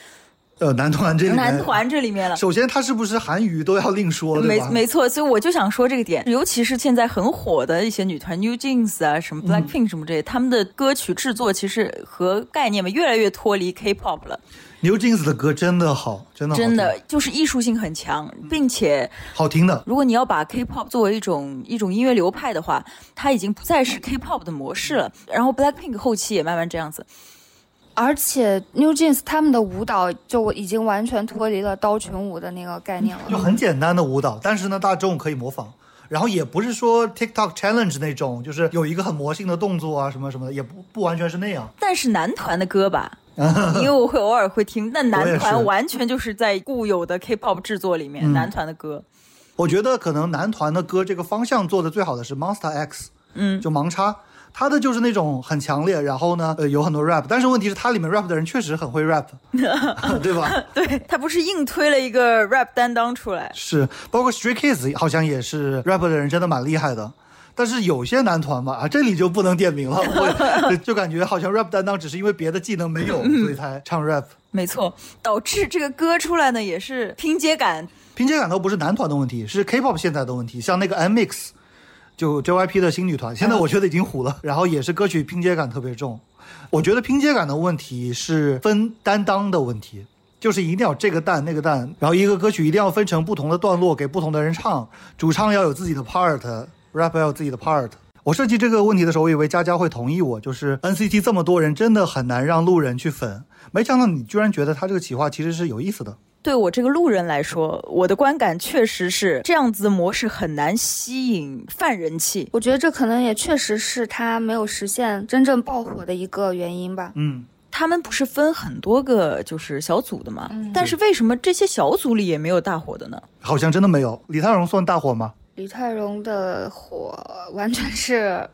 呃，男团这里面男团这里面了。首先，他是不是韩语都要另说，对没吧？没错，所以我就想说这个点，尤其是现在很火的一些女团 New Jeans 啊，什么 Blackpink 什么这些，他们的歌曲制作其实和概念嘛越来越脱离 K-pop 了，New Jeans 的歌真的好，真的真的就是艺术性很强，并且好听的。如果你要把 K-pop 作为一种一种音乐流派的话，它已经不再是 K-pop 的模式了。然后 Blackpink 后期也慢慢这样子，而且 New Jeans 他们的舞蹈就已经完全脱离了刀群舞的那个概念了就。很简单的舞蹈，但是呢，大众可以模仿。然后也不是说 TikTok challenge 那种，就是有一个很魔性的动作啊，什么什么的，也不不完全是那样。但是男团的歌吧。因为我会偶尔会听，那男团完全就是在固有的 K-pop 制作里面，嗯男团的歌，我觉得可能男团的歌这个方向做的最好的是 Monster X，嗯，就盲插，他的就是那种很强烈，然后呢，呃，有很多 rap，但是问题是它里面 rap 的人确实很会 rap，对吧？对他不是硬推了一个 rap 担当出来，是，包括 Stray Kids 好像也是 rap 的人真的蛮厉害的。但是有些男团嘛，啊，这里就不能点名了，我就就感觉好像 rap 担当只是因为别的技能没有，所以才唱 rap。没错，导致这个歌出来呢也是拼接感，拼接感都不是男团的问题，是 K-pop 现在的问题。像那个 M-Mix，就 JYP 的新女团，现在我觉得已经糊了，然后也是歌曲拼接感特别重。我觉得拼接感的问题是分担当的问题，就是一定要这个蛋那个蛋，然后一个歌曲一定要分成不同的段落给不同的人唱，主唱要有自己的 part，rap 要有自己的 part。我设计这个问题的时候，我以为佳佳会同意我，就是 NCT 这么多人，真的很难让路人去粉。没想到你居然觉得他这个企划其实是有意思的。对我这个路人来说，我的观感确实是这样子的模式很难吸引泛人气。我觉得这可能也确实是他没有实现真正爆火的一个原因吧。嗯，他们不是分很多个就是小组的嘛？但是为什么这些小组里也没有大火的呢？好像真的没有。李泰容算大火吗？李泰容的火完全是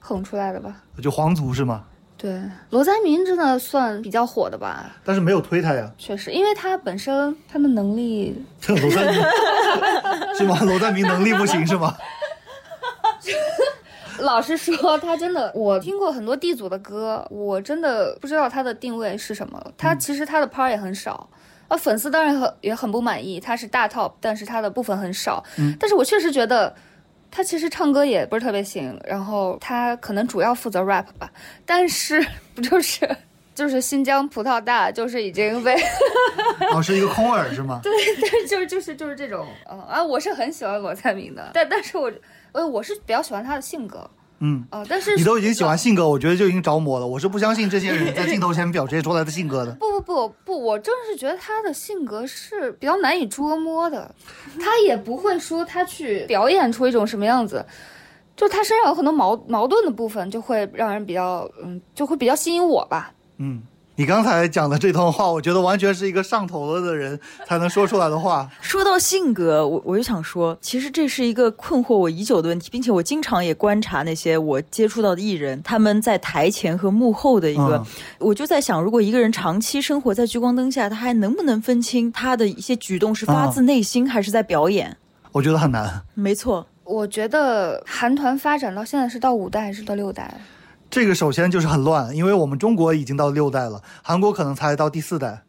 捧出来的吧？就皇族是吗？对，罗在明真的算比较火的吧？但是没有推他呀。确实，因为他本身他的能力，这罗在明是吗？罗在明能力不行是吗？老实说，他真的，我听过很多 D 组的歌，我真的不知道他的定位是什么。他其实他的 part 也很少。啊，粉丝当然很也很不满意，他是大 top，但是他的部分很少。嗯但是我确实觉得他其实唱歌也不是特别行，然后他可能主要负责 rap 吧。但是 不就是就是新疆葡萄大，就是已经被哦，是一个空耳是吗？对对，就是就是就是这种，嗯啊，我是很喜欢罗灿明的，但但是我呃我是比较喜欢他的性格，嗯，啊、但是你都已经喜欢性格，我觉得就已经着魔了。我是不相信这些人在镜头前表现出来的性格的。不不不不，我正是觉得他的性格是比较难以捉摸的，他也不会说他去表演出一种什么样子，就他身上有很多矛矛盾的部分，就会让人比较嗯，就会比较吸引我吧。嗯，你刚才讲的这段话，我觉得完全是一个上头了的人才能说出来的话。说到性格，我我就想说，其实这是一个困惑我已久的问题，并且我经常也观察那些我接触到的艺人，他们在台前和幕后的一个，嗯我就在想，如果一个人长期生活在聚光灯下，他还能不能分清他的一些举动是发自内心还是在表演？我觉得很难。没错，我觉得韩团发展到现在是到五代还是到六代？这个首先就是很乱，因为我们中国已经到六代了，韩国可能才到第四代。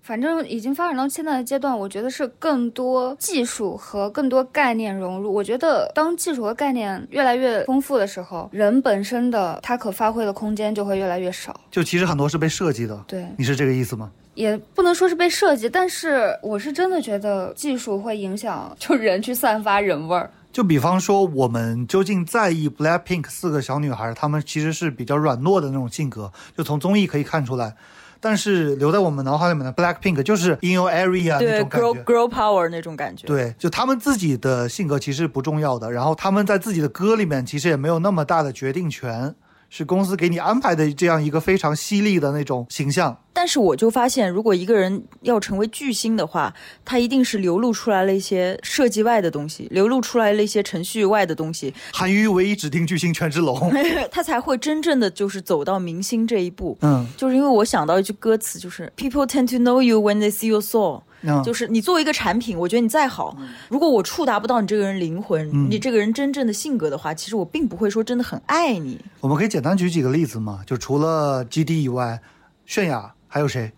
反正已经发展到现在的阶段，我觉得是更多技术和更多概念融入。我觉得当技术和概念越来越丰富的时候，人本身的他可发挥的空间就会越来越少。就其实很多是被设计的。对，你是这个意思吗？也不能说是被设计，但是我是真的觉得技术会影响就人去散发人味儿。就比方说，我们究竟在意 Blackpink 四个小女孩，她们其实是比较软糯的那种性格，就从综艺可以看出来。但是留在我们脑海里面的 Blackpink 就是 in your area 那种感，girl 觉。girl power 那种感觉。对，就他们自己的性格其实不重要的，然后他们在自己的歌里面其实也没有那么大的决定权，是公司给你安排的这样一个非常犀利的那种形象。但是我就发现，如果一个人要成为巨星的话，他一定是流露出来了一些设计外的东西，流露出来了一些程序外的东西，韩娱唯一指定巨星权志龙，他才会真正的就是走到明星这一步。嗯就是因为我想到一句歌词，就是 People tend to know you when they see your soul。嗯，就是你作为一个产品，我觉得你再好，如果我触达不到你这个人灵魂，嗯你这个人真正的性格的话，其实我并不会说真的很爱你。我们可以简单举几个例子嘛，就除了 GD 以外，泫雅还有谁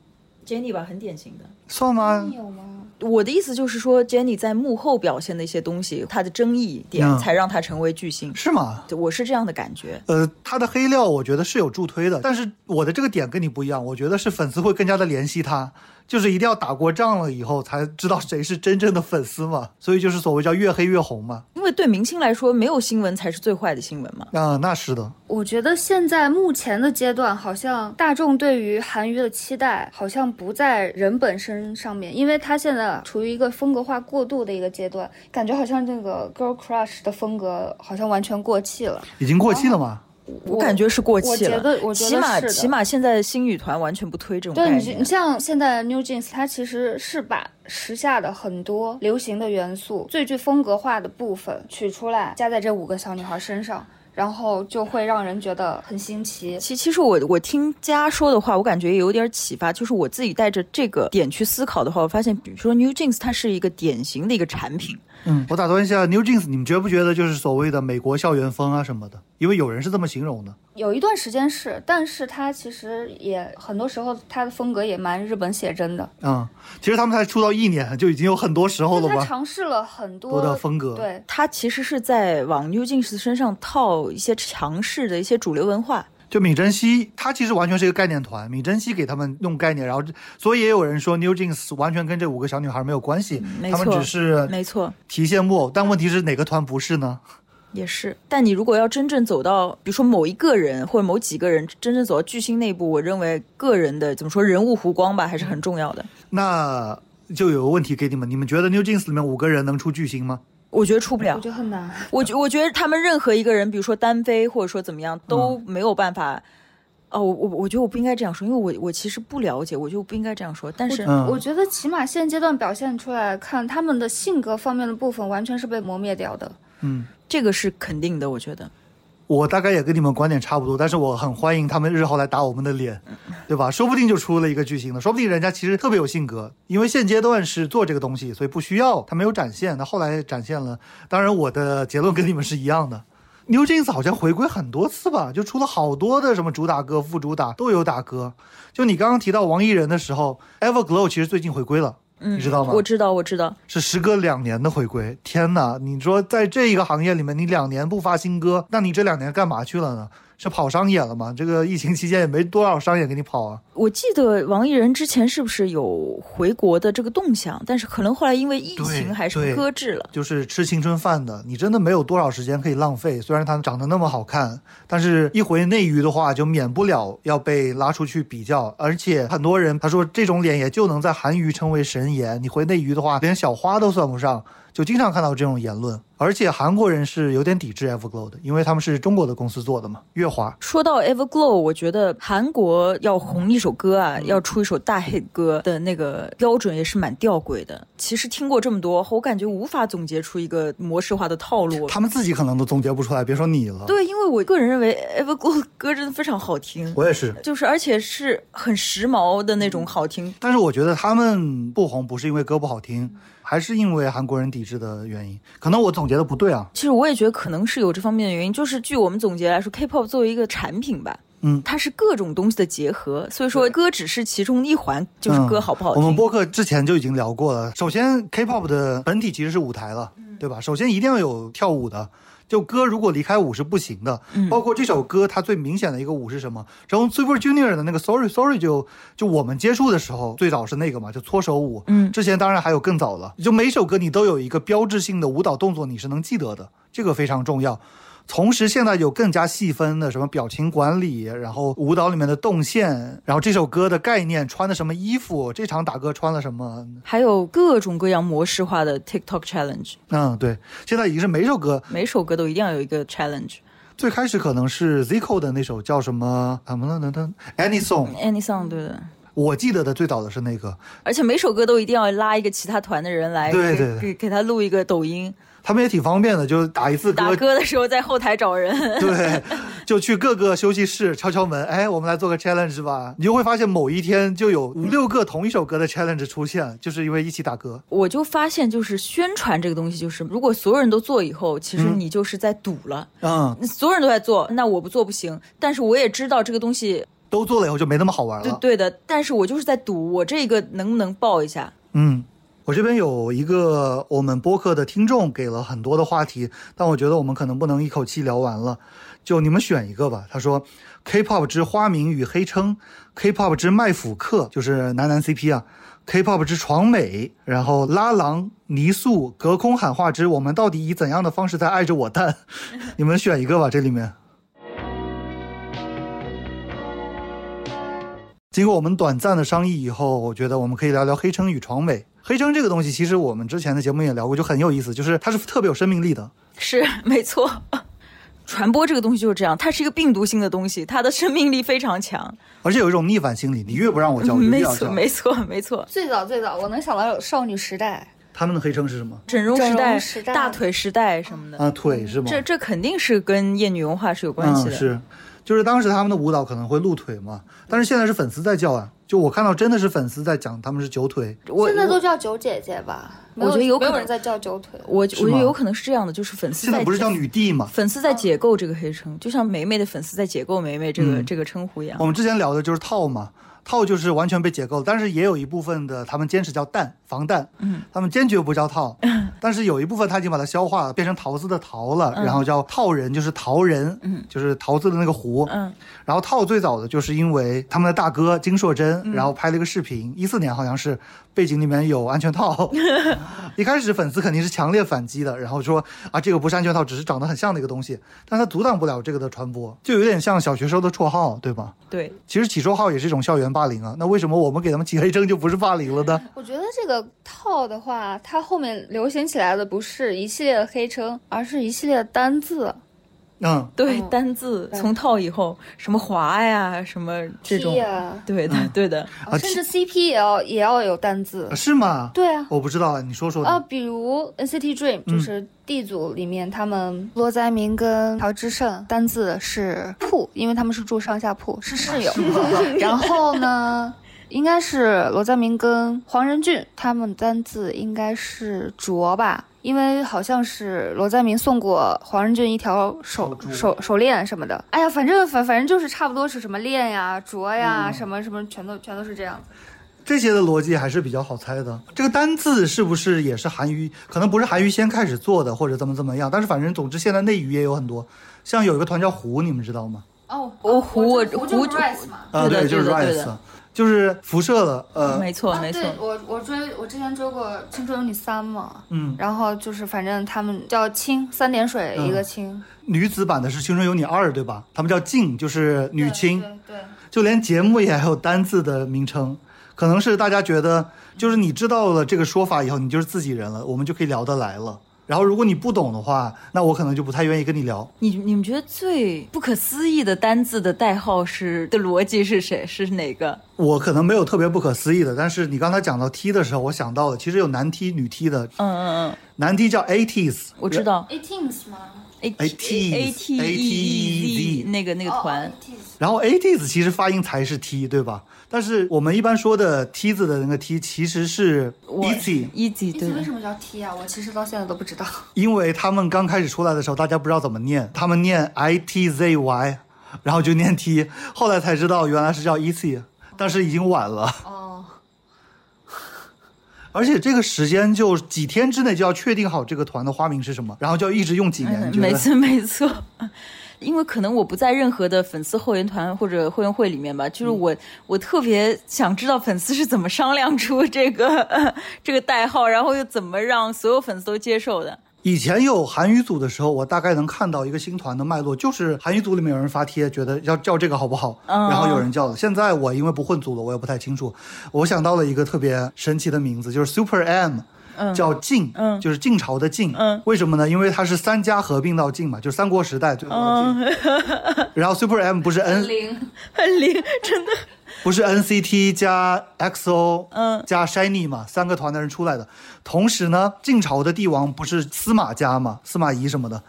？Jennie 吧，很典型的。算吗？有吗？我的意思就是说，Jennie 在幕后表现的一些东西，她的争议点嗯才让她成为巨星。是吗？我是这样的感觉。呃，她的黑料我觉得是有助推的，但是我的这个点跟你不一样，我觉得是粉丝会更加的怜惜他，就是一定要打过仗了以后才知道谁是真正的粉丝嘛，所以就是所谓叫越黑越红嘛。因为对明星来说，没有新闻才是最坏的新闻嘛。啊、那是的，我觉得现在目前的阶段，好像大众对于韩娱的期待好像不在人本身上面，因为他现在处于一个风格化过度的一个阶段，感觉好像这个 girl crush 的风格好像完全过气了。已经过气了嘛。我感觉是过气了。我觉得我觉得起码起码现在新女团完全不推这种对你，概念你。像现在 New Jeans，它其实是把时下的很多流行的元素、最具风格化的部分取出来，加在这五个小女孩身上，然后就会让人觉得很新奇。其其实我我听佳说的话，我感觉也有点启发。就是我自己带着这个点去思考的话，我发现，比如说 New Jeans，它是一个典型的一个产品。嗯，我打断一下，New Jeans，你们觉不觉得就是所谓的美国校园风啊什么的？因为有人是这么形容的。有一段时间是，但是他其实也很多时候他的风格也蛮日本写真的，嗯，其实他们才出道一年，就已经有很多时候了它吧？尝试了很多多的风格。，对，他其实是在往 New Jeans 身上套一些强势的一些主流文化。就闵珍熙，他其实完全是一个概念团，闵珍熙给他们弄概念，然后所以也有人说 New Jeans 完全跟这五个小女孩没有关系，他们只是没错，提线木偶。但问题是哪个团不是呢？也是。但你如果要真正走到，比如说某一个人或者某几个人真正走到巨星内部，我认为个人的怎么说人物弧光吧，还是很重要的。那就有个问题给你们，你们觉得 New Jeans 里面五个人能出巨星吗？我觉得出不了我。觉得很难。我觉我觉得他们任何一个人，比如说单飞或者说怎么样，都没有办法。哦，我我我觉得我不应该这样说，因为我我其实不了解，我就不应该这样说。但是，嗯我觉得起码现阶段表现出来看，他们的性格方面的部分完全是被磨灭掉的。嗯，这个是肯定的，我觉得。我大概也跟你们观点差不多，但是我很欢迎他们日后来打我们的脸，对吧？说不定就出了一个巨星了，说不定人家其实特别有性格，因为现阶段是做这个东西，所以不需要他没有展现，那后来展现了。当然，我的结论跟你们是一样的。New Jeans 好像回归很多次吧，就出了好多的什么主打歌、副主打都有打歌。就你刚刚提到王艺人的时候，Everglow 其实最近回归了，你知道吗？我知道，我知道。是时隔两年的回归。天哪，你说在这一个行业里面，你两年不发新歌，那你这两年干嘛去了呢？是跑商演了吗？这个疫情期间也没多少商演给你跑啊。我记得王艺人之前是不是有回国的这个动向？但是可能后来因为疫情还是搁置了。就是吃青春饭的，你真的没有多少时间可以浪费。虽然他长得那么好看，但是一回内娱的话，就免不了要被拉出去比较。而且很多人他说这种脸也就能在韩娱称为神颜，你回内娱的话，连小花都算不上。就经常看到这种言论，而且韩国人是有点抵制 Everglow 的，因为他们是中国的公司做的嘛，月华。说到 Everglow，我觉得韩国要红一首歌啊，要出一首大 hit 歌的那个标准也是蛮吊诡的。其实听过这么多，我感觉无法总结出一个模式化的套路。他们自己可能都总结不出来，别说你了。对，因为我个人认为 Everglow 歌真的非常好听，我也是。就是而且是很时髦的那种好听。但是我觉得他们不红不是因为歌不好听，还是因为韩国人抵制的原因。可能我总结的不对啊。其实我也觉得可能是有这方面的原因，就是据我们总结来说，K-pop 作为一个产品吧，嗯它是各种东西的结合，所以说歌只是其中一环，就是歌好不好听。嗯我们播客之前就已经聊过了。首先，K-pop 的本体其实是舞台了，嗯对吧？首先一定要有跳舞的。就歌如果离开舞是不行的，嗯包括这首歌它最明显的一个舞是什么？然后 Super Junior 的那个 Sorry Sorry 就就我们接触的时候，最早是那个嘛，就搓手舞。嗯之前当然还有更早了，就每首歌你都有一个标志性的舞蹈动作，你是能记得的，这个非常重要。同时，现在有更加细分的什么表情管理，然后舞蹈里面的动线，然后这首歌的概念，穿的什么衣服，这场打歌穿了什么，还有各种各样模式化的 TikTok challenge，嗯，对，现在已经是每首歌，每首歌都一定要有一个 challenge。最开始可能是 Zico 的那首叫什么？啊，噔噔噔，Any Song，Any song 对的，我记得的最早的是那个，而且每首歌都一定要拉一个其他团的人来给对对。对给给他录一个抖音，他们也挺方便的，就打一次歌，打歌的时候在后台找人。对，就去各个休息室敲敲门，哎，我们来做个 challenge 吧。你就会发现某一天就有五六个同一首歌的 challenge 出现，就是因为一起打歌。我就发现，就是宣传这个东西，就是如果所有人都做以后，其实嗯你就是在赌了。嗯，所有人都在做，那我不做不行。但是我也知道这个东西都做了以后就没那么好玩了。对对的，但是我就是在赌，我这个能不能爆一下？嗯，我这边有一个我们播客的听众给了很多的话题，但我觉得我们可能不能一口气聊完了，就你们选一个吧。他说，K-pop 之花名与黑称，K-pop 之麦腐克就是男男 CP 啊，K-pop 之床美，然后拉郎、泥塑、隔空喊话之我们到底以怎样的方式在爱着我蛋？你们选一个吧，这里面。经过我们短暂的商议以后，我觉得我们可以聊聊黑称与床美。黑称这个东西，其实我们之前的节目也聊过，就很有意思，就是它是特别有生命力的。是没错，传播这个东西就是这样，它是一个病毒性的东西，它的生命力非常强。而且有一种逆反心理，你越不让我叫，我就越没错。没错，没错。最早最早，我能想到有少女时代，他们的黑称是什么？整容时代、时代大腿时代什么的，啊，腿是吗？这这肯定是跟艳女文化是有关系的。嗯，是，就是当时他们的舞蹈可能会露腿嘛，但是现在是粉丝在叫啊，就我看到真的是粉丝在讲他们是九腿，我现在都叫九姐姐吧？我觉得有可能没有人在叫九腿。我我觉得有可能是这样的，就是粉丝在现在不是叫女帝嘛？粉丝在解构这个黑称，就像梅梅的粉丝在解构梅梅这个、嗯这个称呼一样我。们之前聊的就是套嘛，套就是完全被解构了，但是也有一部分的他们坚持叫蛋防弹，嗯，他们坚决不叫套，但是有一部分他已经把它消化了，变成桃子的桃了，然后叫套人，就是桃人，嗯，就是桃子的那个壶，嗯，然后套最早的就是因为他们的大哥金硕珍，嗯。然后拍了一个视频，一四年好像是背景里面有安全套，一开始粉丝肯定是强烈反击的，然后说啊这个不是安全套，只是长得很像的一个东西，但它阻挡不了这个的传播，就有点像小学时候的绰号，对吧？对，其实起绰号也是一种校园霸凌啊，那为什么我们给他们起黑称就不是霸凌了呢？我觉得这个套的话，它后面流行起来的不是一系列的黑称，而是一系列的单字。嗯，对，嗯单字从套以后，什么华呀，什么这种对的，对的。啊甚至 CP 也要也要有单字。是吗？对啊，我不知道啊，你说说。啊，比如 NCT Dream 嗯就是 D 组里面，他们罗在明跟朴智胜单字是铺，因为他们是住上下铺，是室友。然后呢，应该是罗在明跟黄仁俊他们单字应该是镯吧。因为好像是罗在明送过黄仁俊一条手手手手链什么的，哎呀，反正反反正就是差不多是什么链呀、镯呀、嗯什么什么，全都全都是这样。这些的逻辑还是比较好猜的。这个单字是不是也是韩娱？可能不是韩娱先开始做的，或者怎么怎么样。但是反正总之现在内娱也有很多，像有一个团叫胡，你们知道吗？哦，哦胡我胡胡就是 Rice 嘛。啊，对就是对的对 Rise，的就是辐射了。呃，没错，啊没错对。我我追我之前追过《青春有你三》嘛，嗯，然后就是反正他们叫青三点水嗯一个青，女子版的是《青春有你二》，对吧？他们叫静，就是女青。对对对就连节目也还有单字的名称，可能是大家觉得，就是你知道了这个说法以后，你就是自己人了，我们就可以聊得来了。然后如果你不懂的话，那我可能就不太愿意跟你聊。你你们觉得最不可思议的单字的代号是的逻辑是谁？是哪个？我可能没有特别不可思议的，但是你刚才讲到 T 的时候，我想到了，其实有男 T、女 T 的，嗯嗯嗯，男 T 叫 a t e e s 我知道 Eighteens 吗？？A T A T E E Z 那个那个团。然后 ATEEZ 其实发音才是 T，对吧？但是我们一般说的梯子的那个梯其实是我 Easy，Easy 对的，为什么叫梯啊？我其实到现在都不知道。因为他们刚开始出来的时候，大家不知道怎么念，他们念 I T Z Y，然后就念 T，后来才知道原来是叫 Easy，但是已经晚了，哦，而且这个时间就几天之内就要确定好这个团的花名是什么，然后就要一直用几年？没错没错。因为可能我不在任何的粉丝后援团或者后援会里面吧，就是我、我特别想知道粉丝是怎么商量出这个、这个代号，然后又怎么让所有粉丝都接受的。以前有韩语组的时候，我大概能看到一个新团的脉络，就是韩语组里面有人发帖，觉得要叫这个好不好，嗯然后有人叫了。现在我因为不混组了，我也不太清楚。我想到了一个特别神奇的名字，就是 Super M。叫晋，嗯就是晋朝的晋，嗯为什么呢？因为它是三家合并到晋嘛，就是三国时代最后的晋。嗯然后 Super M 不是 N 零很灵，真的。不是 NCT 加 XO，嗯加 Shiny 嘛，三个团的人出来的。同时呢，晋朝的帝王不是司马家嘛，司马懿什么的，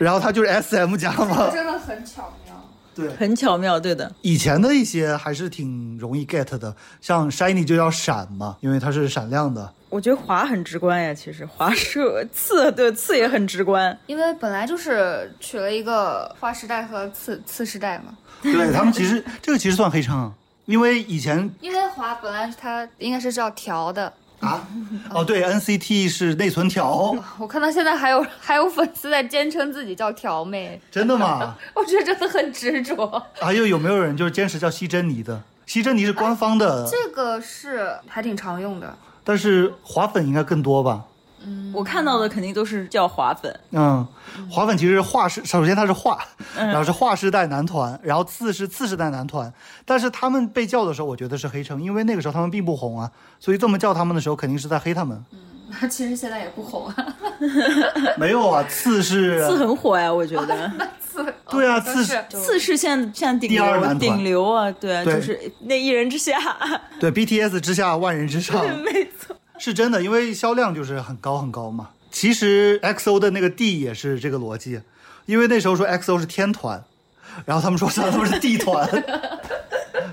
然后他就是 SM 家嘛。真的很巧妙。对，很巧妙，对的。以前的一些还是挺容易 get 的，像 Shiny 就叫闪嘛，因为它是闪亮的。我觉得华很直观呀，其实华是刺，对刺也很直观。因为本来就是取了一个划时代和次次时代嘛。对他们其实这个其实算黑称，因为以前因为华本来它应该是叫条的，啊，哦对，NCT 是内存条，我看到现在还有还有粉丝在坚称自己叫条妹，真的吗？我觉得真的很执着。还有有没有人就是坚持叫西珍妮的？西珍妮是官方的，这个是还挺常用的。但是华粉应该更多吧？嗯我看到的肯定都是叫华粉，嗯，华粉其实是华是，首先它是华，然后是华世代男团，然后次是次世代男团，但是他们被叫的时候，我觉得是黑称，因为那个时候他们并不红啊，所以这么叫他们的时候，肯定是在黑他们。那其实现在也不红啊，没有啊，次是次很火呀，我觉得。次对啊哦次是次是现在现在顶流顶流啊，对啊，对就是那一人之下，对 BTS 之下万人之上，没错。是真的，因为销量就是很高很高嘛。其实 XO 的那个 D 也是这个逻辑，因为那时候说 XO 是天团，然后他们说他们是地团，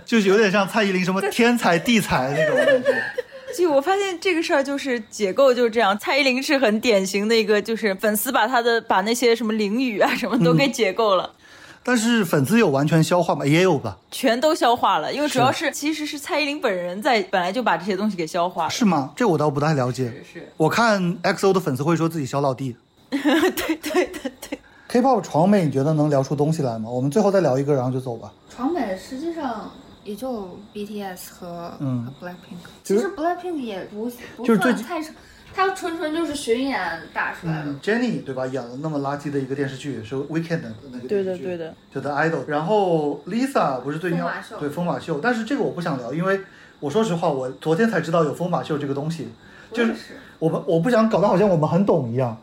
就是有点像蔡依林什么天才地才那种感觉。就我发现这个事儿就是解构就是这样，蔡依林是很典型的一个，就是粉丝把她的把那些什么淋雨啊什么都给解构了。但是粉丝有完全消化吗？也有吧？全都消化了，因为主要是其实是蔡依林本人在本来就把这些东西给消化了。是吗？这我倒不太了解。是，我看 XO 的粉丝会说自己小老弟。对对对对，K-pop 床美，你觉得能聊出东西来吗？我们最后再聊一个，然后就走吧。床美实际上也就 BTS 和嗯和 Blackpink，其实其实 Blackpink 也不不就是最算太长，它纯纯就是巡演打出来的。嗯，Jennie 对吧？演了那么垃圾的一个电视剧，是 Weekend 的那个对电视剧，的对的，就 The Idol。然后 Lisa 不是最近要疯马秀对疯马秀，但是这个我不想聊，因为我说实话，我昨天才知道有疯马秀这个东西，就是我们我不想搞得好像我们很懂一样。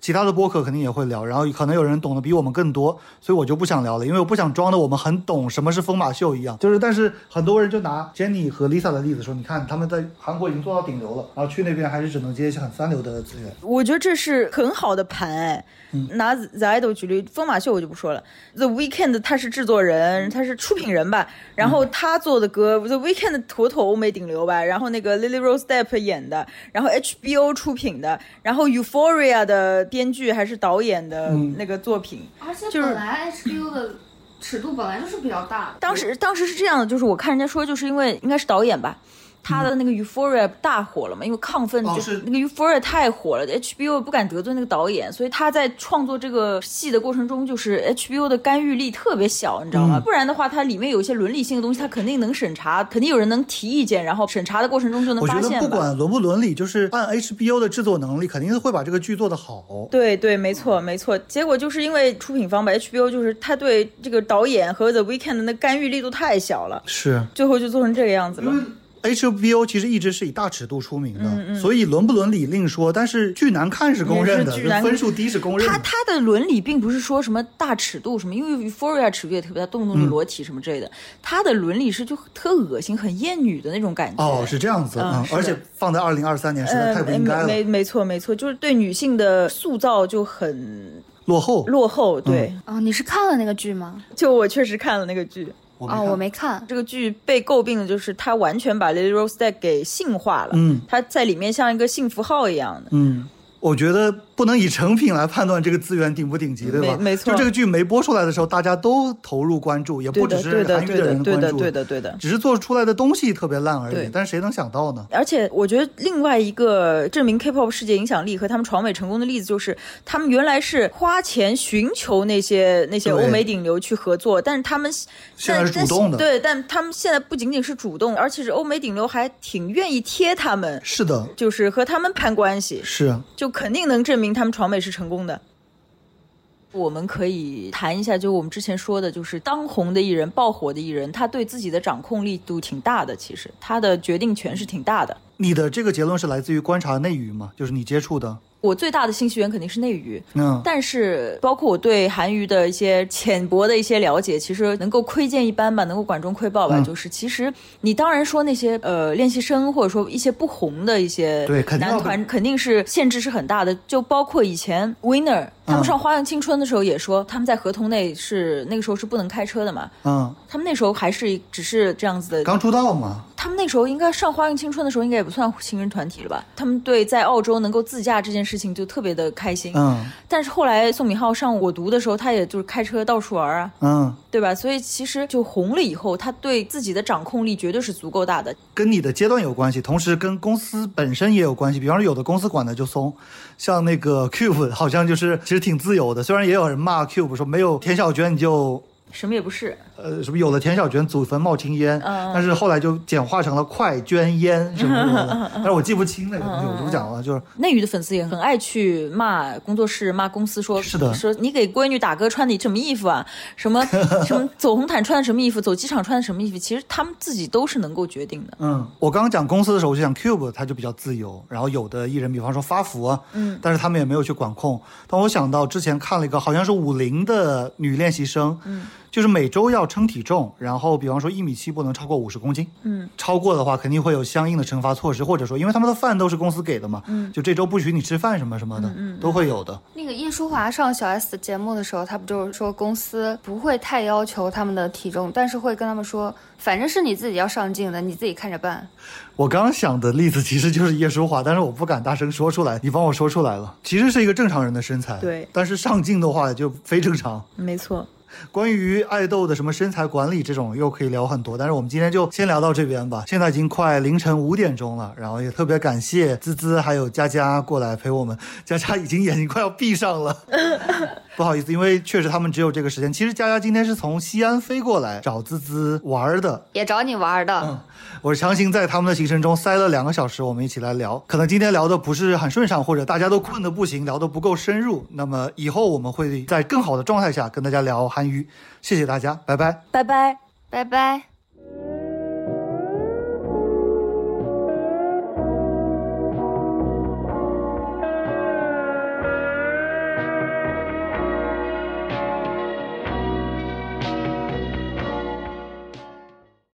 其他的播客肯定也会聊，然后可能有人懂得比我们更多，所以我就不想聊了，因为我不想装的我们很懂什么是疯马秀一样。就是，但是很多人就拿 Jenny 和 Lisa 的例子说，你看他们在韩国已经做到顶流了，然后去那边还是只能接一些很三流的资源。我觉得这是很好的盘哎。拿 The Idol 举例，疯马秀我就不说了。The Weeknd 他是制作人，他是出品人吧，然后他做的歌，The Weeknd 妥妥欧美顶流吧。然后那个 Lily Rose Depp 演的，然后 HBO 出品的，然后 Euphoria 的编剧还是导演的那个作品。而且就是本来 HBO 的尺度本来就是比较大的，当时当时是这样的，就是我看人家说，就是因为应该是导演吧。他的那个 Euphoria 大火了嘛？因为亢奋哦就是那个 Euphoria 太火了，HBO 不敢得罪那个导演，所以他在创作这个戏的过程中，就是 HBO 的干预力特别小，你知道吗？不然的话，它里面有一些伦理性的东西，它肯定能审查，肯定有人能提意见，然后审查的过程中就能我觉得发现。不管伦不伦理，就是按 HBO 的制作能力，肯定是会把这个剧做得好。对对，没错没错。结果就是因为出品方吧，HBO 就是他对这个导演和 The Weeknd 的干预力度太小了，是最后就做成这个样子了。HBO 其实一直是以大尺度出名的，嗯所以伦不伦理另说，但是剧难看是公认的，剧难分数低是公认的。他他的伦理并不是说什么大尺度什么，因为 Euphoria 尺度也特别大，动不动就裸体什么之类的。他的伦理是就特恶心、很厌女的那种感觉。哦，是这样子，嗯是的而且放在二零二三年实在呃，太不应该了，没没没错没错，就是对女性的塑造就很落后。落后。对，哦，你是看了那个剧吗？就我确实看了那个剧。哦，我没看我没看。这个剧被诟病的就是它完全把 Lily Rose Depp 给性化了，嗯，他在里面像一个性符号一样的。嗯，我觉得不能以成品来判断这个资源顶不顶级，对吧？没没错就这个剧没播出来的时候，大家都投入关注，也，不只是对的，韩娱的对的，对的，人关注，对的，对的。只是做出来的东西特别烂而已对。但是谁能想到呢？而且我觉得另外一个证明 K-pop 世界影响力和他们闯美成功的例子，就是他们原来是花钱寻求那些那些欧美顶流去合作，但是他们现在是主动的对，但他们现在不仅仅是主动，而且是欧美顶流还挺愿意贴他们，是的，就是和他们攀关系，是就肯定能证明他们闯美是成功的。我们可以谈一下，就我们之前说的，就是当红的艺人、爆火的艺人，他对自己的掌控力度挺大的，其实他的决定权是挺大的。你的这个结论是来自于观察内娱吗？就是你接触的，我最大的信息源肯定是内娱，嗯，但是包括我对韩娱的一些浅薄的一些了解，其实能够窥见一斑吧，能够管中窥豹吧。嗯就是其实你当然说那些呃练习生或者说一些不红的一些男团，肯定是限制是很大的。就包括以前 Winner 他们上《花样青春》的时候也说，他们在合同内是那个时候是不能开车的嘛。嗯，他们那时候还是只是这样子的。刚出道嘛，他们那时候应该上《花样青春》的时候，应该也不算新人团体了吧？他们对在澳洲能够自驾这件事情就特别的开心。嗯但是后来宋敏浩上我读的时候，他也就是开车到处玩啊，嗯，对吧？所以其实就红了以后，他对自己的掌控力绝对是足够大的。跟你的阶段有关系，同时跟公司本身也有关系。比方说，有的公司管的就松，像那个 Cube 好像就是其实挺自由的。虽然也有人骂 Cube 说没有田小娟你就什么也不是，呃什么有了田小娟祖坟冒青烟，嗯但是后来就简化成了快捐烟什么什么的。但是我记不清那个东西，我就不讲了。就是内娱的粉丝也很爱去骂工作室、骂公司说，是的说你给闺女打歌穿的什么衣服啊？什么 什么走红毯穿的什么衣服？走机场穿的什么衣服？其实他们自己都是能够决定的。嗯，我刚刚讲公司的时候，我就讲 Cube，他就比较自由。然后有的艺人，比方说发福啊，嗯，但是他们也没有去管控。但我想到之前看了一个好像是五零的女练习生，嗯，就是每周要称体重，然后比方说一米七不能超过五十公斤，嗯，超过的话肯定会有相应的惩罚措施，或者说因为他们的饭都是公司给的嘛，嗯，就这周不许你吃饭什么什么的，嗯嗯都会有的。那个叶舒华上小 S 的节目的时候，他不就是说公司不会太要求他们的体重，但是会跟他们说，反正是你自己要上镜的，你自己看着办。我刚想的例子其实就是叶舒华，但是我不敢大声说出来，你帮我说出来了。其实是一个正常人的身材，对但是上镜的话就非正常。没错。关于爱豆的什么身材管理这种，又可以聊很多，但是我们今天就先聊到这边吧。现在已经快凌晨五点钟了，然后也特别感谢滋滋还有佳佳过来陪我们。佳佳已经眼睛快要闭上了，不好意思，因为确实他们只有这个时间。其实佳佳今天是从西安飞过来找滋滋玩的，也找你玩的，嗯，我强行在他们的行程中塞了两个小时，我们一起来聊。可能今天聊的不是很顺畅，或者大家都困得不行，聊得不够深入。那么以后我们会在更好的状态下跟大家聊韩语。谢谢大家，拜拜。拜拜。拜拜。